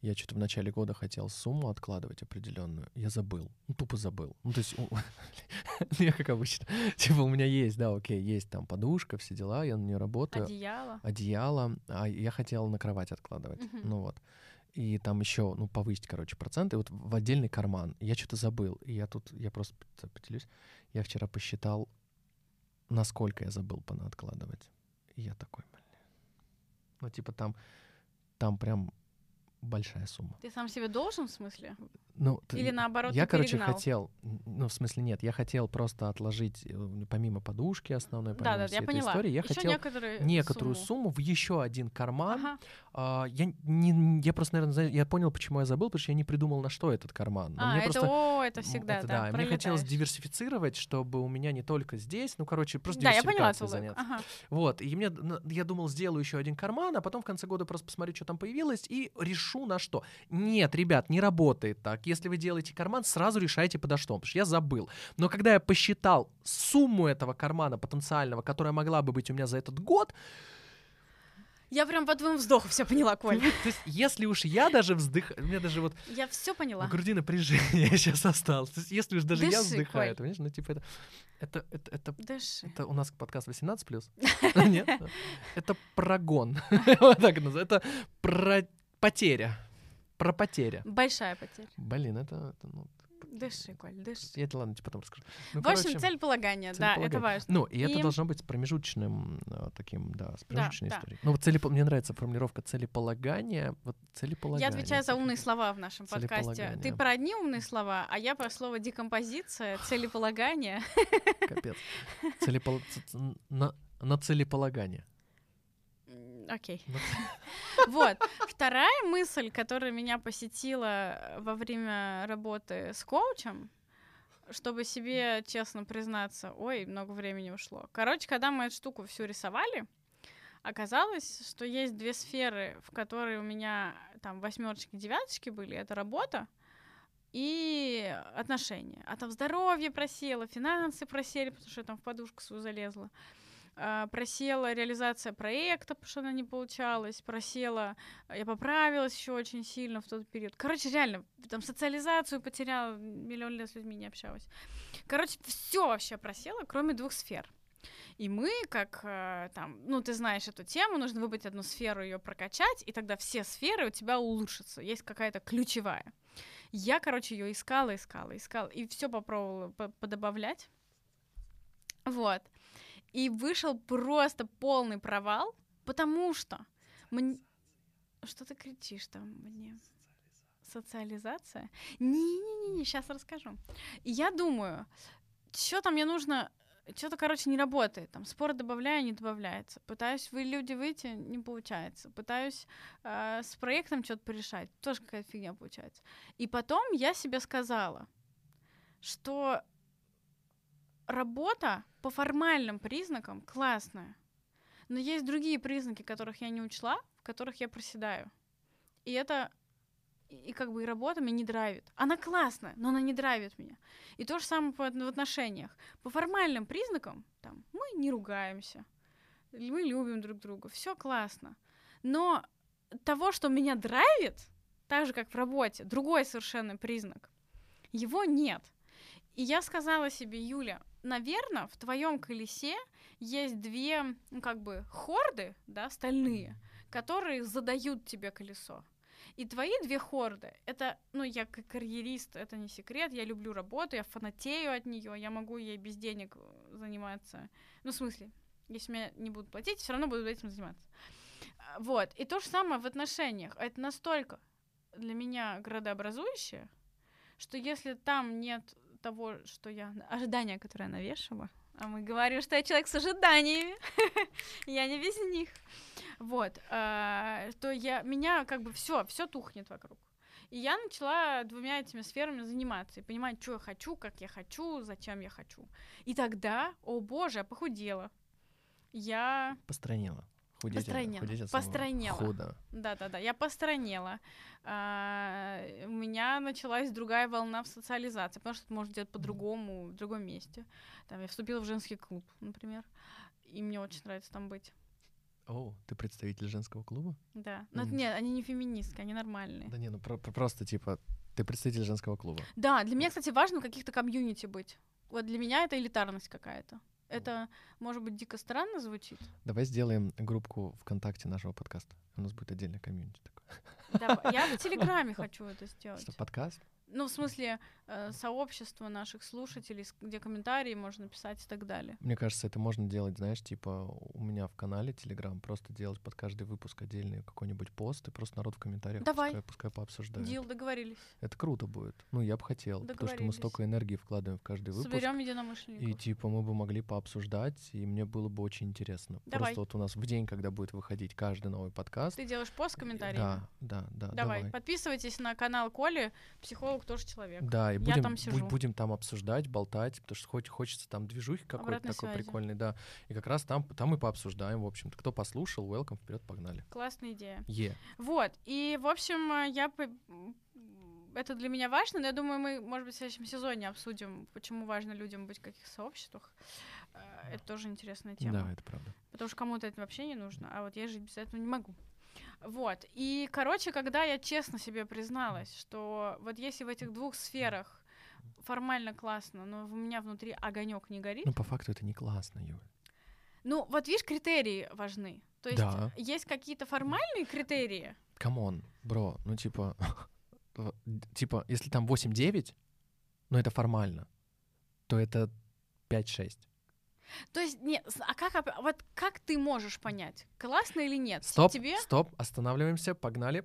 Я что-то в начале года хотел сумму откладывать определенную. Я забыл. Ну, тупо забыл. Ну, то есть, у- я как обычно. Типа, у меня есть, да, окей, есть там подушка, все дела, я на нее работаю. Одеяло. одеяло, а я хотел на кровать откладывать. Ну вот. И там еще, ну, повысить, короче, проценты вот в отдельный карман. Я что-то забыл. И я тут, я просто поделюсь. Я вчера посчитал, насколько я забыл откладывать. И я такой, блин. Ну, типа там, там прям большая сумма. Ты сам себе должен, в смысле? Ну, ты- Или наоборот, я, короче, перегнал? хотел, ну, в смысле, нет, я хотел просто отложить, э, помимо подушки основной, помимо Да, да, всей я этой поняла. истории, я Еще хотел некоторую сумму. сумму в еще один карман, Ага. а, я не, я просто, наверное, я понял, почему я забыл, потому что я не придумал, на что этот карман. Но А, мне это, просто, о, это всегда, это да, Мне хотелось диверсифицировать, чтобы у меня не только здесь, ну, короче, просто Да, диверсификацией заняться. Ага. Вот, и мне, я думал, сделаю еще один карман, а потом в конце года просто посмотрю, что там появилось, и решу на что. Нет, ребят, не работает так. Если вы делаете карман, сразу решайте подо что, потому что я забыл. Но когда я посчитал сумму этого кармана потенциального, которая могла бы быть у меня за этот год, Я прям по твоему вздоху все поняла, Коль. то есть, если уж я даже вздыхаю, у меня даже вот Я все поняла. в груди напряжение сейчас осталось. То есть, если уж даже я Дыши, вздыхаю, Коль. понимаешь, ну, типа, это, это, это, это, Дыши. это у нас подкаст 18 плюс? Нет? Это прогон. Вот так называется. Это про потеря. Про потеря. Большая потеря. Блин, это, это, ну, Дыши, Коль, дыши. я это ладно, тебе потом расскажу. Ну, В общем, короче, целеполагание, да, это целеполагание. важно. Ну, и это И- должно быть с промежуточным э, таким, да, с промежуточной да. историей. Ну, вот целепо- мне нравится формулировка целеполагания. Вот целеполагание. Я отвечаю за умные слова в нашем подкасте. Ты про одни умные слова, а я про слово декомпозиция, целеполагание. Капец. Целепол- На, на целеполагание. Окей. Вот. Вторая мысль, которая меня посетила э, во время работы с коучем, чтобы себе честно признаться, ой, много времени ушло. Короче, когда мы эту штуку всю рисовали, Оказалось, что есть две сферы, в которые у меня там восьмерочки, девяточки были. Это работа и отношения. А там здоровье просело, финансы просели, потому что я там в подушку свою залезла. Просела реализация проекта, потому что она не получалась, просела, я поправилась еще очень сильно в тот период. Короче, реально, там социализацию потеряла, миллион лет с людьми не общалась. Короче, все вообще просело, кроме двух сфер. И мы, как э, там, ну, ты знаешь эту тему, нужно выбрать одну сферу, ее прокачать, и тогда все сферы у тебя улучшатся. Есть какая-то ключевая. Я, короче, ее искала, искала, искала, и все попробовала подобавлять. Вот. И вышел просто полный провал, потому что мне... Что ты кричишь там мне? Социализация? Не-не-не, сейчас расскажу. Я думаю, что-то мне нужно что-то, короче, не работает. Там спорт добавляю, не добавляется. Пытаюсь вы люди выйти, не получается. Пытаюсь э, с проектом что-то порешать, тоже какая-то фигня получается. И потом я себе сказала, что работа по формальным признакам классная, но есть другие признаки, которых я не учла, в которых я проседаю. И это и как бы и работа меня не драйвит. Она классная, но она не драйвит меня. И то же самое в отношениях. По формальным признакам там, мы не ругаемся, мы любим друг друга, все классно. Но того, что меня драйвит, так же, как в работе, другой совершенно признак, его нет. И я сказала себе, Юля, наверное, в твоем колесе есть две, ну, как бы, хорды, да, стальные, которые задают тебе колесо. И твои две хорды, это, ну, я как карьерист, это не секрет, я люблю работу, я фанатею от нее, я могу ей без денег э, заниматься. Ну, в смысле, если меня не будут платить, все равно буду этим заниматься. А, вот. И то же самое в отношениях. Это настолько для меня градообразующее, что если там нет того, что я... Ожидания, которые я навешивала, а мы говорим, что я человек с ожиданиями, я не без них. Вот, а, то я меня как бы все, все тухнет вокруг. И я начала двумя этими сферами заниматься и понимать, что я хочу, как я хочу, зачем я хочу. И тогда, о боже, я похудела. Я... Постранила. Худеть, постранела. Худеть постранела. Худо. Да-да-да, я постранела. А, у меня началась другая волна в социализации, потому что это можно делать по-другому, в другом месте. Там я вступила в женский клуб, например, и мне очень нравится там быть. О, ты представитель женского клуба? Да. Но mm. нет, они не феминистки, они нормальные. Да не, ну про- просто типа ты представитель женского клуба. Да, для меня, кстати, важно в каких-то комьюнити быть. Вот для меня это элитарность какая-то. Это, может быть, дико странно звучит. Давай сделаем группку ВКонтакте нашего подкаста. У нас будет отдельная комьюнити такое. Да, я в Телеграме хочу это сделать. Что, подкаст? Ну, в смысле, э, сообщество наших слушателей, где комментарии можно писать и так далее. Мне кажется, это можно делать, знаешь, типа у меня в канале Telegram просто делать под каждый выпуск отдельный какой-нибудь пост, и просто народ в комментариях Давай. Пускай, пускай пообсуждает. Дил, договорились. Это круто будет. Ну, я бы хотел, потому что мы столько энергии вкладываем в каждый выпуск. Соберем единомышленников. И типа мы бы могли пообсуждать, и мне было бы очень интересно. Давай. Просто вот у нас в день, когда будет выходить каждый новый подкаст. Ты делаешь пост с комментариями? Да, да, да. Давай. давай. Подписывайтесь на канал Коли, психолог тоже человек. Да, и будем, там сижу. будем там обсуждать, болтать, потому что хоть хочется там движухи какой-то такой связи. прикольный, да. И как раз там, там мы пообсуждаем, в общем-то. Кто послушал, welcome, вперед, погнали. Классная идея. Е. Yeah. Вот, и, в общем, э, я это для меня важно, но я думаю, мы, может быть, в следующем сезоне обсудим, почему важно людям быть в каких сообществах. Э, это тоже интересная тема. Да, это правда. Потому что кому-то это вообще не нужно, а вот я жить без этого не могу. Вот. И, короче, когда я честно себе призналась, что вот если в этих двух сферах формально классно, но у меня внутри огонек не горит. Ну, по факту это не классно, Юля. Ну, вот видишь, критерии важны. То есть да. есть какие-то формальные критерии. Come on, bro, ну типа, типа, если там 8-9, ну это формально, то это 5-6. То есть, не, а как, вот как ты можешь понять, классно или нет? Стоп, Тебе? стоп, останавливаемся, погнали.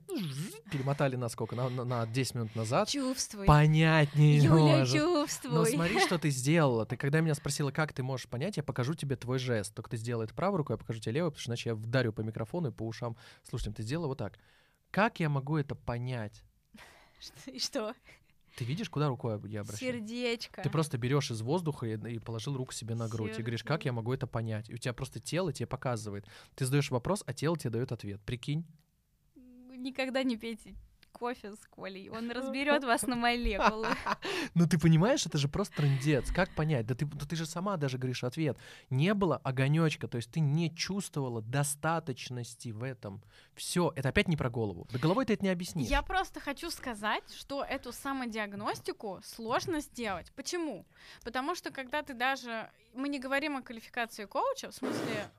Перемотали на сколько? На, на, на 10 минут назад. Чувствуй. Понять не Юля, может. чувствуй. Но смотри, что ты сделала. Ты когда меня спросила, как ты можешь понять, я покажу тебе твой жест. Только ты сделай это правой рукой, я покажу тебе левой, потому что иначе я вдарю по микрофону и по ушам. Слушай, ты сделала вот так. Как я могу это понять? Что? Ты видишь, куда рукой я обращаюсь? Сердечко. Ты просто берешь из воздуха и, и положил руку себе на грудь. И говоришь, как я могу это понять? И у тебя просто тело тебе показывает. Ты задаешь вопрос, а тело тебе дает ответ. Прикинь. Никогда не пейте кофе с Колей. Он разберет вас на молекулы. Ну ты понимаешь, это же просто трендец. Как понять? Да ты, да ты же сама даже говоришь ответ. Не было огонечка, то есть ты не чувствовала достаточности в этом. Все, это опять не про голову. Да головой ты это не объяснишь. Я просто хочу сказать, что эту самодиагностику сложно сделать. Почему? Потому что когда ты даже... Мы не говорим о квалификации коуча, в смысле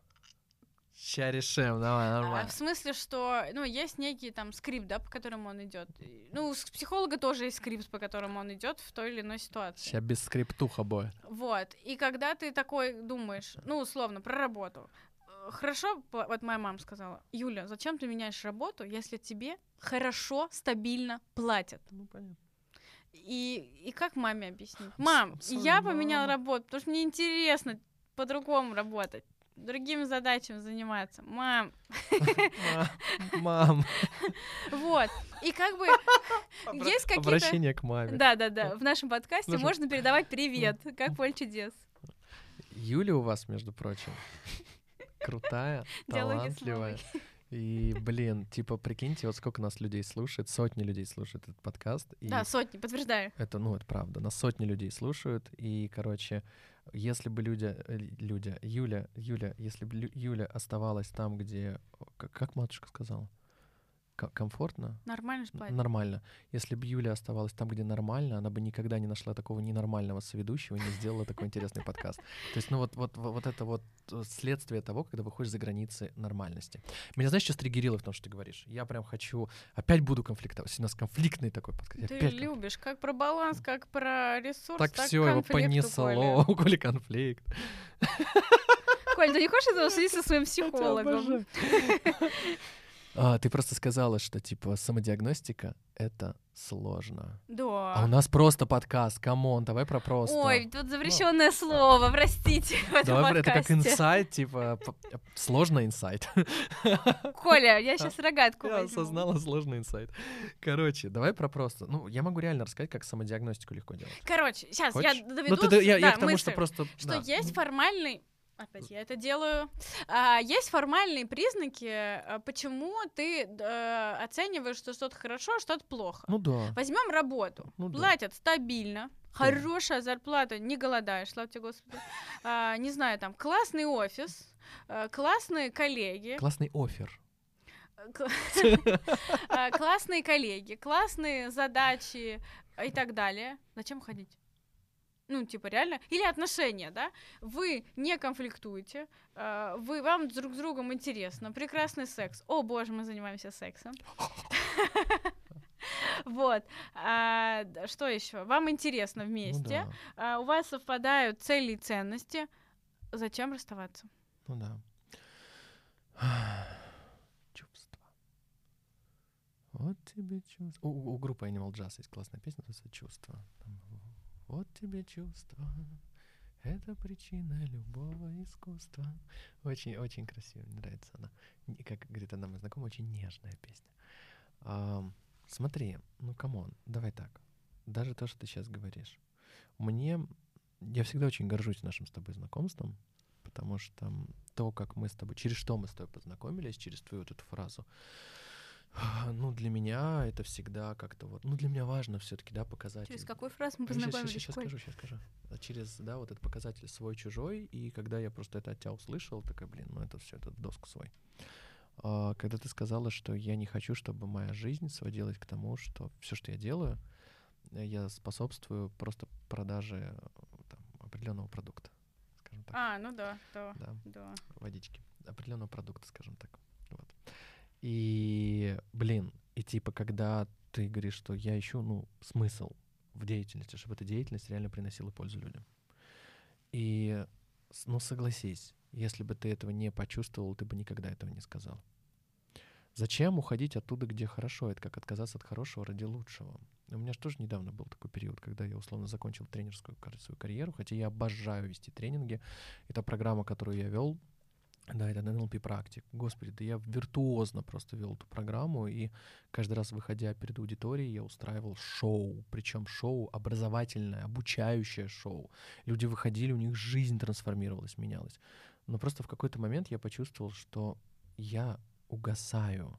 Сейчас решим, давай, А, нормально. в смысле, что, ну, есть некий там скрипт, да, по которому он идет. Ну, у психолога тоже есть скрипт, по которому он идет в той или иной ситуации. Сейчас без скриптуха будет. Вот. И когда ты такой думаешь, ну, условно, про работу. э, Хорошо, вот моя мама сказала, Юля, зачем ты меняешь работу, если тебе хорошо, стабильно платят? Ну, понятно. И, и как маме объяснить? Мам, с- я поменяла мама. работу, потому что мне интересно по-другому работать, другими задачами заниматься. Мам, Мам. вот. И как бы есть какие-то... Обращение к маме. Да, да, да. В нашем подкасте можно передавать привет, как поле чудес. Юля у вас, между прочим, крутая, талантливая. И, блин, типа, прикиньте, вот сколько нас людей слушает, сотни людей слушают этот подкаст. И Да, сотни, подтверждаю. это, ну, это правда, нас сотни людей слушают. И, короче, если бы люди, э, Людя, Юля, Юля, если бы Юля оставалась там, где, как, как матушка сказала, комфортно, Нормально платят. Нормально. Если бы Юля оставалась там, где нормально, она бы никогда не нашла такого ненормального соведущего и не сделала такой интересный подкаст. То есть, ну вот, вот, вот это вот э, следствие того, когда выходишь за границы нормальности. Меня, знаешь, что с triggerило в том, что ты говоришь? Я прям хочу... Опять буду конфликтовать. У нас конфликтный такой подкаст. Ты опять любишь как про баланс, как про ресурс, Так так все, его понесло. Коли. У Коли конфликт. Коль, ты не хочешь этого обсудить со своим психологом? А, ты просто сказала, что типа самодиагностика — это сложно. А у Да. нас просто подкаст, come on, давай про просто. Ой, тут запрещенное слово, простите, в Давай, это как инсайт, типа, п- сложно инсайт. Коля, я сейчас рогатку Я возьму. осознала сложный инсайт. Короче, давай про просто. Ну, я могу реально рассказать, как самодиагностику легко делать. Короче, сейчас Хочешь? я Ну, доведу ты- ты- я, я да, к тому, что мысль. просто... что да. есть формальный опять я это делаю. А, есть формальные признаки, а, почему ты э, оцениваешь, что что-то хорошо, а что-то плохо. Ну да. Возьмем работу. Ну да. Платят стабильно. Хорошая зарплата, не голодаешь, слава тебе, Господи. А, не знаю, там, классный офис, э, классные коллеги, Классный офер. А, классные коллеги, классные задачи и так далее. Зачем ходить? Ну, типа, реально. Или отношения, да? Вы не конфликтуете, а, вы, вам друг с другом интересно, прекрасный секс. О, боже, мы занимаемся сексом. Вот. А, Что еще? Вам интересно Ну вместе. да. а, У вас совпадают цели и ценности. Зачем расставаться? Ну да. Чувства. Вот тебе чувства. У, у- у группы Animal Jazz есть классная песня, называется «Чувства». Там, вот тебе чувства. Это причина любого искусства. Очень, очень красиво, мне нравится она. Как говорит одна моя знакомая, очень нежная песня. Ам, смотри, ну come on, давай так. Даже то, что ты сейчас говоришь. Мне... Я всегда очень горжусь нашим с тобой знакомством, потому что то, как мы с тобой, через что мы с тобой познакомились, через твою вот эту фразу, ну, для меня это всегда как-то вот, ну, для меня важно все-таки, да, показать. Через какой фраз мы Сейчас, познакомились? сейчас Коль? скажу, сейчас скажу. А Через, да, вот этот показатель свой-чужой, и когда я просто это от тебя услышал, такая, блин, ну это все, это в доску свой. А, когда ты сказала, что я не хочу, чтобы моя жизнь сводилась к тому, что все, что я делаю, э, я способствую просто продаже э, там, определенного продукта, скажем так, А, ну да, да, да, да. водички, определенного продукта, скажем так. И, блин, и типа, когда ты говоришь, что я ищу, ну, смысл в деятельности, чтобы эта деятельность реально приносила пользу людям. И, ну, согласись, если бы ты этого не почувствовал, ты бы никогда этого не сказал. Зачем уходить оттуда, где хорошо? Это как отказаться от хорошего ради лучшего. У меня же тоже недавно был такой период, когда я условно закончил тренерскую свою карьеру, хотя я обожаю вести тренинги. Это программа, которую я вел, Да, это NLP практик. Господи, да я виртуозно просто вел эту программу, и каждый раз, выходя перед аудиторией, я устраивал шоу. Причем шоу образовательное, обучающее шоу. Люди выходили, у них жизнь трансформировалась, менялась. Но просто в какой-то момент я почувствовал, что я угасаю.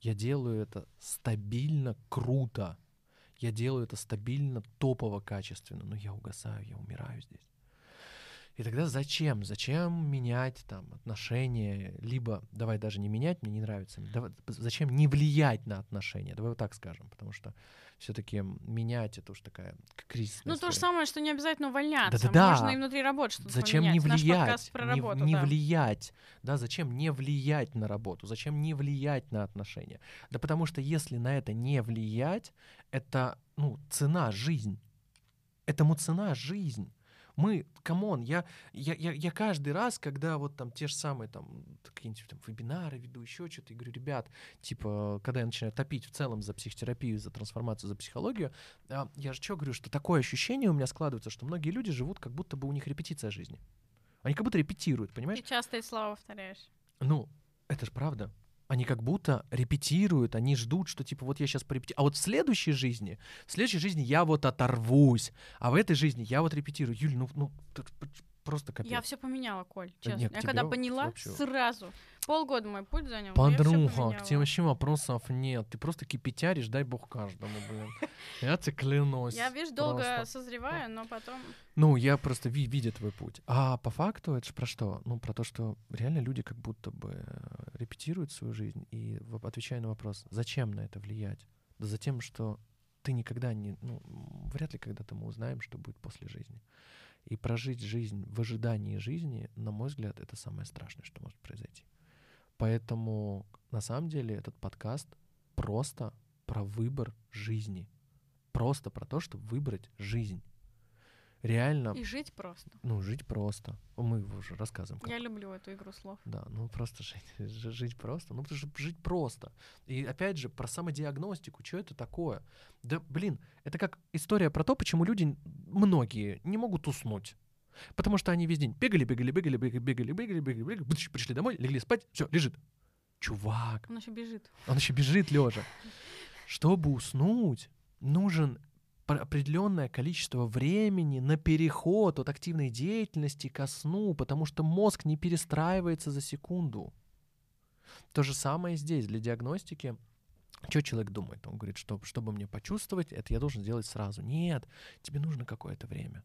Я делаю это стабильно, круто. Я делаю это стабильно, топово, качественно. Но я угасаю, я умираю здесь. И тогда зачем? Зачем менять там отношения? Либо, давай даже не менять, мне не нравится. Давай, зачем не влиять на отношения? Давай вот так скажем, потому что все-таки менять это уж такая кризисная Ну, история. то же самое, что не обязательно увольняться. Да-да-да. Можно и внутри работы что-то Зачем поменять. не влиять? про не, работу, не да. влиять, да? Зачем не влиять на работу? Зачем не влиять на отношения? Да потому что если на это не влиять, это ну цена жизнь. Этому цена жизнь. Мы, come on, я, я, я, я каждый раз, когда вот там те же самые там какие-нибудь там вебинары веду, еще что-то, и говорю, ребят, типа, когда я начинаю топить в целом за психотерапию, за трансформацию, за психологию, а, я же что говорю, что такое ощущение у меня складывается, что многие люди живут, как будто бы у них репетиция жизни. Они как будто репетируют, понимаешь? Часто эти слова повторяешь. Ну, это же правда. Они как будто репетируют, они ждут, что типа вот я сейчас порепетирую. А вот в следующей жизни, в следующей жизни я вот оторвусь, а в этой жизни я вот репетирую. Юль, ну, ну просто капец. Я все поменяла, Коль, честно. нет, я когда поняла, вообще- сразу. Полгода мой путь занял. Подруга, к тебе вообще вопросов нет. Ты просто кипятяришь, дай бог каждому, блин. Я тебе клянусь. Я, видишь, долго созреваю, но потом... Ну, я просто ви- видя твой путь. А по факту это же про что? Ну, про то, что реально люди как будто бы э, репетируют свою жизнь. И отвечая на вопрос, зачем на это влиять? Да за тем, что ты никогда не... Ну, вряд ли когда-то мы узнаем, что будет после жизни. И прожить жизнь в ожидании жизни, на мой взгляд, это самое страшное, что может произойти. Поэтому, на самом деле, этот подкаст просто про выбор жизни. Просто про то, чтобы выбрать жизнь. Реально, И жить просто. ну, жить просто. Мы уже рассказываем. как. Я люблю эту игру слов. Да, ну просто жить, жи- жить просто. Ну, потому что жить просто. И опять же, про самодиагностику, что это такое? Да, блин, это как история про то, почему люди, многие, не могут уснуть. Потому что они весь день бегали, бегали, бегали, бегали, бегали, бегали, бегали, бегали, пришли домой, легли спать, все, лежит. Чувак, Он еще бежит. он еще бежит лежа. Чтобы уснуть, нужен определенное количество времени на переход от активной деятельности ко сну, потому что мозг не перестраивается за секунду. То же самое здесь для диагностики. Что человек думает? Он говорит, что чтобы мне почувствовать, это я должен сделать сразу. Нет, тебе нужно какое-то время.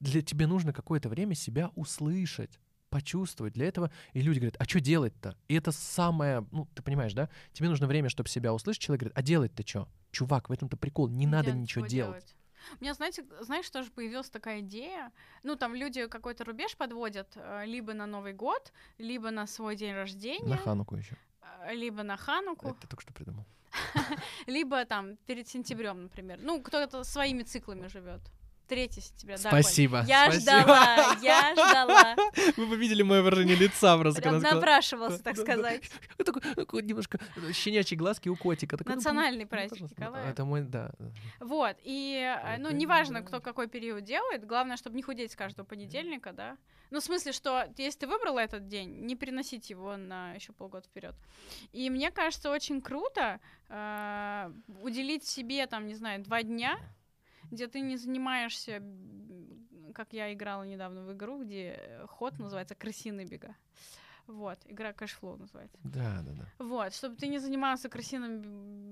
Для тебе нужно какое-то время себя услышать, почувствовать. Для этого и люди говорят, а что делать-то? И это самое, ну, ты понимаешь, да? Тебе нужно время, чтобы себя услышать. Человек говорит, а делать-то что? Чувак, в этом-то прикол, не надо Делать ничего чего делать. У меня, знаете, знаешь, тоже появилась такая идея. Ну, там люди какой-то рубеж подводят э, либо на Новый год, либо на свой день рождения, На Хануку еще. э, либо на Хануку, Это только что придумал. либо там перед сентябрем, например. Ну, кто-то своими циклами живет. 3 сентября, да, Спасибо, Коль? Я спасибо. ждала, я ждала. Вы бы видели мое выражение лица просто, Прям напрашивался, так сказать. Такой, немножко э, щенячьи глазки у котика. Ну, Национальный ну, праздник. Николая. Это мой, да. Вот, и, э, ну, неважно, кто какой период делает, главное, чтобы не худеть с каждого понедельника, да. Ну, в смысле, что если ты выбрала этот день, не переносить его на еще полгода вперед. И мне кажется, очень круто э, уделить себе, там, не знаю, два дня, где ты не занимаешься, как я играла недавно в игру, где э, ход называется «Крысиные бега». Вот, игра Cashflow называется. Да, да, да. Вот, чтобы ты не занимался крысиными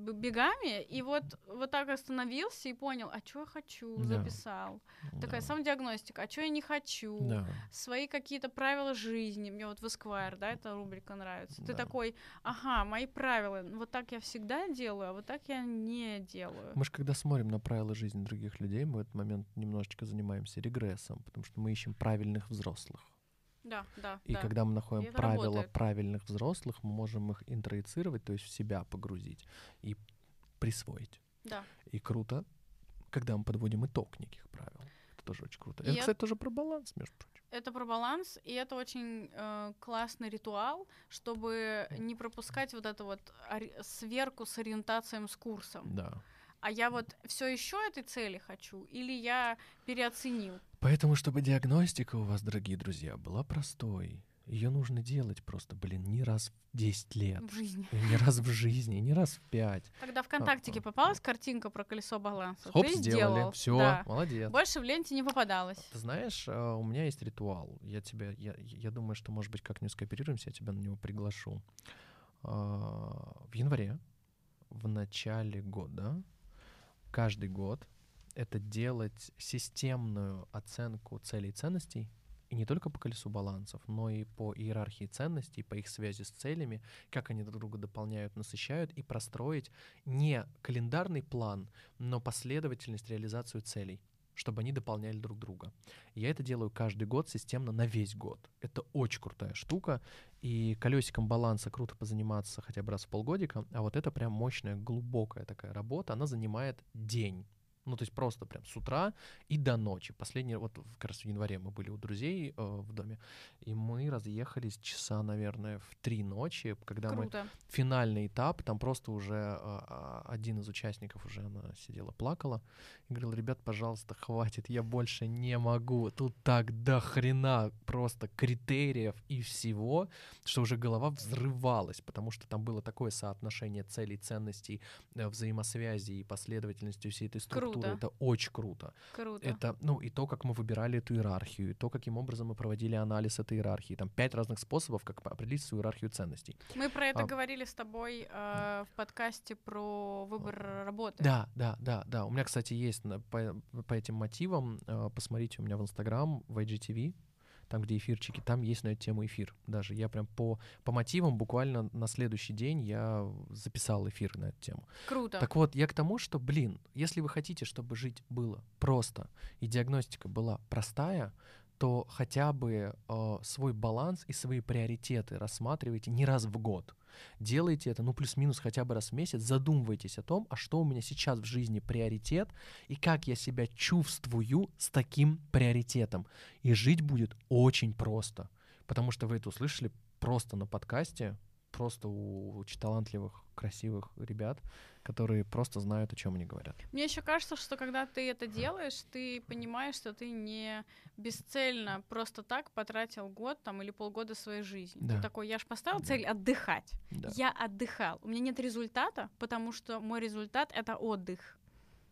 б- бегами, и вот, вот так остановился и понял, а что я хочу, Да. записал. Такая да. самодиагностика, а что я не хочу, Да. свои какие-то правила жизни. Мне вот в Esquire, да, эта рубрика нравится. Ты Да. такой, ага, мои правила, вот так я всегда делаю, а вот так я не делаю. Мы же когда смотрим на правила жизни других людей, мы в этот момент немножечко занимаемся регрессом, потому что мы ищем правильных взрослых. Да, да, И да. когда мы находим это правила работает. правильных взрослых, мы можем их интроицировать, то есть в себя погрузить и присвоить. Да. И круто, когда мы подводим итог неких правил. Это тоже очень круто. И это, кстати, тоже про баланс, между прочим. Это про баланс, и это очень э, классный ритуал, чтобы не пропускать вот эту вот сверку с ориентацией с курсом. Да. А я вот все еще этой цели хочу, или я переоценил? Поэтому, чтобы диагностика у вас, дорогие друзья, была простой, Ее нужно делать просто, блин, не раз в 10 лет. В жизни. И Не раз в жизни, не раз в 5. Когда ВКонтактике попалась картинка про колесо баланса, Хоп, ты сделали. сделал. Все, Да. молодец. Больше в ленте не попадалось. Ты знаешь, а, у меня есть ритуал. Я тебя, я, я думаю, что, может быть, как-нибудь скооперируемся, я тебя на него приглашу. А, В январе, в начале года, каждый год, это делать системную оценку целей и ценностей, и не только по колесу балансов, но и по иерархии ценностей, по их связи с целями, как они друг друга дополняют, насыщают, и простроить не календарный план, но последовательность, реализацию целей чтобы они дополняли друг друга. Я это делаю каждый год системно на весь год. Это очень крутая штука. И колесиком баланса круто позаниматься хотя бы раз в полгодика, а вот это прям мощная, глубокая такая работа. Она занимает день. Ну, то есть просто прям с утра и до ночи. Последний, вот как раз в январе мы были у друзей э, в доме, и мы разъехались часа, наверное, в три ночи, когда мы Круто. финальный этап, там просто уже а, а, один из участников уже она сидела, плакала и говорила, ребят, пожалуйста, хватит, я больше не могу, тут так до хрена просто критериев и всего, что уже голова взрывалась, потому что там было такое соотношение целей, ценностей, э, взаимосвязи и последовательности всей этой структуры. Круто. Это очень круто. Круто. Это, ну, и то, как мы выбирали эту иерархию, и то, каким образом мы проводили анализ этой иерархии. Там пять разных способов, как определить свою иерархию ценностей. Мы про это а- говорили с тобой э, в подкасте про выбор работы. Да, да, да, да. У меня, кстати, есть по, по этим мотивам, э, посмотрите у меня в Инстаграм, в IGTV, там, где эфирчики, там есть на эту тему эфир. Даже я прям по, по мотивам буквально на следующий день я записал эфир на эту тему. Круто. Так вот, я к тому, что, блин, если вы хотите, чтобы жить было просто и диагностика была простая, то хотя бы э, свой баланс и свои приоритеты рассматривайте не раз в год. Делайте это, ну, плюс-минус хотя бы раз в месяц, задумывайтесь о том, а что у меня сейчас в жизни приоритет, и как я себя чувствую с таким приоритетом. И жить будет очень просто, потому что вы это услышали просто на подкасте, просто у очень талантливых, красивых ребят, которые просто знают, о чем они говорят. Мне еще кажется, что когда ты это делаешь, ты понимаешь, что ты не бесцельно просто так потратил год там или полгода своей жизни. Да. Ты такой, я же поставил Да. цель отдыхать. Да. Я отдыхал. У меня нет результата, потому что мой результат это отдых.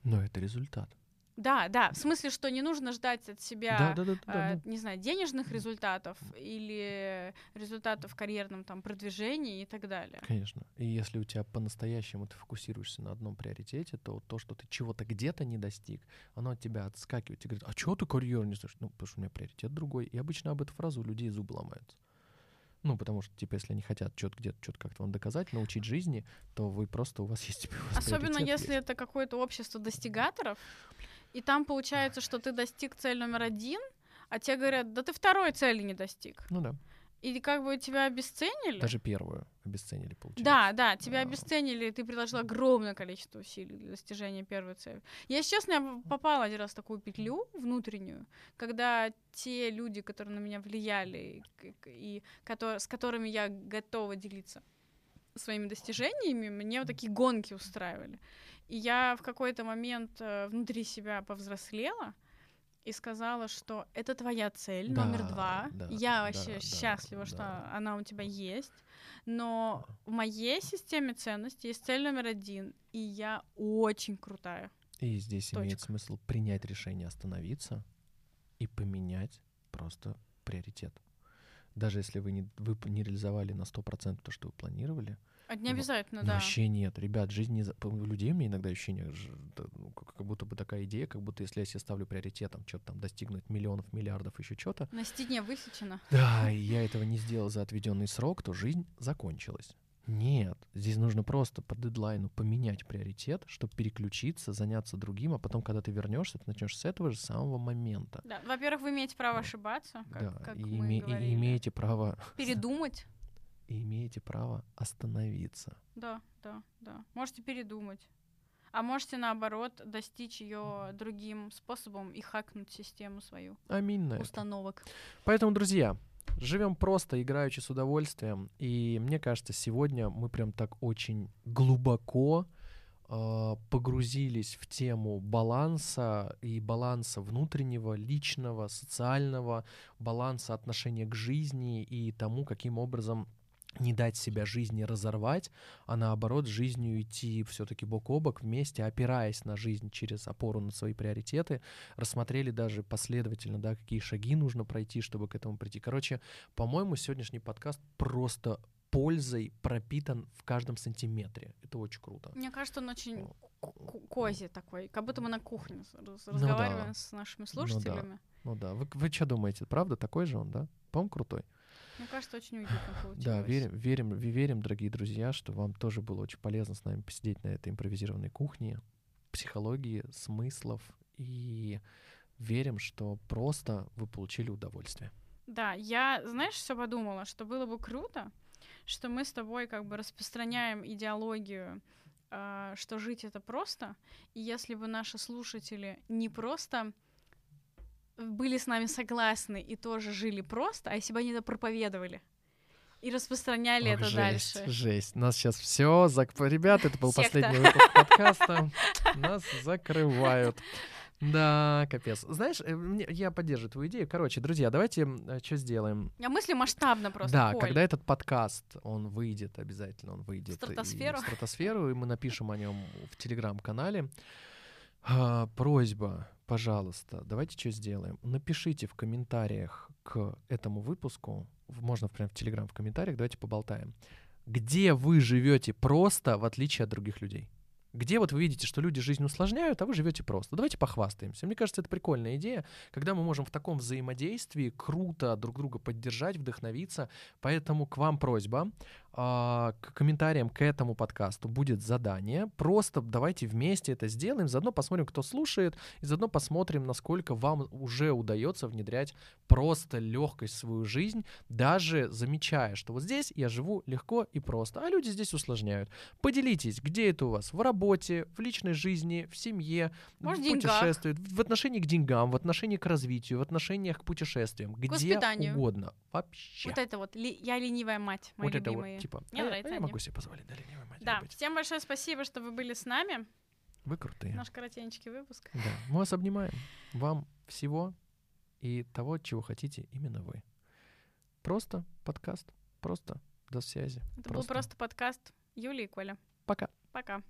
Но это результат. Да, да, в смысле, что не нужно ждать от себя, Да, да, да, да, э, да. не знаю, денежных результатов или результатов в карьерном там продвижении и так далее. Конечно. И если у тебя по-настоящему ты фокусируешься на одном приоритете, то то, что ты чего-то где-то не достиг, оно от тебя отскакивает и говорит, а чего ты карьеру не знаешь? Ну, потому что у меня приоритет другой. И обычно об эту фразу у людей зубы ломаются. Ну, потому что, типа, если они хотят что-то где-то что-то как-то вам доказать, научить жизни, то вы просто, у вас есть, типа, Особенно если есть. это какое-то общество достигаторов, и там получается, что ты достиг цель номер один, а те говорят, да ты второй цели не достиг. Ну да. И как бы тебя обесценили. Даже первую обесценили, получается. Да, да, тебя А. обесценили, и ты приложил огромное количество усилий для достижения первой цели. Я, если честно, я попала один раз в такую петлю внутреннюю, когда те люди, которые на меня влияли, и, с которыми я готова делиться своими достижениями, мне вот такие гонки устраивали. И я в какой-то момент э, внутри себя повзрослела и сказала, что это твоя цель Да, номер два. да, я да, вообще да, счастлива, что да. она у тебя есть. Но в моей системе ценностей есть цель номер один, и я очень крутая. И здесь имеет Точка. смысл принять решение остановиться и поменять просто приоритет. Даже если вы не, вы не реализовали на 100% то, что вы планировали, А не обязательно, ну, да. вообще нет. Ребят, жизнь не... У людей меня иногда ощущение, ну, как будто бы такая идея, как будто если я себе ставлю приоритетом что-то там достигнуть миллионов, миллиардов, еще что-то, На стене высечено. да, и я этого не сделал за отведенный срок, то жизнь закончилась. Нет, здесь нужно просто по дедлайну поменять приоритет, чтобы переключиться, заняться другим, а потом, когда ты вернешься, ты начнешь с этого же самого момента. Да. Во-первых, вы имеете право ошибаться, как, да, как и, мы име- и говорили. имеете право, Передумать. И имеете право остановиться. Да, да, да. Можете передумать. А можете, наоборот, достичь ее другим способом и хакнуть систему свою Аминь на это. установок. Поэтому, друзья, живем просто, играючи с удовольствием. И мне кажется, сегодня мы прям так очень глубоко э, погрузились в тему баланса и баланса внутреннего, личного, социального, баланса отношения к жизни и тому, каким образом не дать себя жизни разорвать, а наоборот жизнью идти все-таки бок о бок вместе, опираясь на жизнь через опору на свои приоритеты, рассмотрели даже последовательно, да, какие шаги нужно пройти, чтобы к этому прийти. Короче, по-моему, сегодняшний подкаст просто пользой пропитан в каждом сантиметре. Это очень круто. Мне кажется, он очень кози такой, как будто мы на кухне разговариваем ну, да. с нашими слушателями. Ну да, ну да. Вы, вы что думаете, правда такой же он, да? По-моему, крутой. Мне кажется, очень уютно получилось. Да, верим, верим, верим, дорогие друзья, что вам тоже было очень полезно с нами посидеть на этой импровизированной кухне психологии, смыслов и верим, что просто вы получили удовольствие. Да, я, знаешь, все подумала, что было бы круто, что мы с тобой как бы распространяем идеологию, э, что жить это просто, и если бы наши слушатели не просто были с нами согласны и тоже жили просто, а если бы они это проповедовали и распространяли Ох, это жесть, дальше. Жесть. Нас сейчас все зак... Ребята, это был Секта. последний выпуск подкаста. Нас закрывают. Да, капец. Знаешь, э, я поддерживаю твою идею. Короче, друзья, давайте э, что сделаем? Я мыслю масштабно просто. Да, Коль. когда этот подкаст, он выйдет, обязательно он выйдет. В стратосферу. И в стратосферу, и мы напишем о нем в телеграм-канале. А, просьба, пожалуйста, давайте что сделаем. Напишите в комментариях к этому выпуску, можно прям в Телеграм в комментариях, давайте поболтаем. Где вы живете просто, в отличие от других людей? Где вот вы видите, что люди жизнь усложняют, а вы живете просто. Давайте похвастаемся. Мне кажется, это прикольная идея, когда мы можем в таком взаимодействии круто друг друга поддержать, вдохновиться. Поэтому к вам просьба. А, к комментариям к этому подкасту будет задание. Просто давайте вместе это сделаем, заодно посмотрим, кто слушает, и заодно посмотрим, насколько вам уже удается внедрять просто легкость в свою жизнь, даже замечая, что вот здесь я живу легко и просто, а люди здесь усложняют. Поделитесь, где это у вас? В работе, в личной жизни, в семье, Может, в путешествии, в отношении к деньгам, в отношении к развитию, в отношениях к путешествиям, где угодно. Вообще. Вот это вот, я ленивая мать, мои вот любимые. Типа, Мне а, нравится а я могу себе позволить да, ленивой мать Да, быть. всем большое спасибо, что вы были с нами. Вы крутые. Наш коротенький выпуск. Да, мы вас обнимаем. Вам всего и того, чего хотите именно вы. Просто подкаст, просто до связи. Это просто. был просто подкаст Юлии и Коля. Пока. Пока.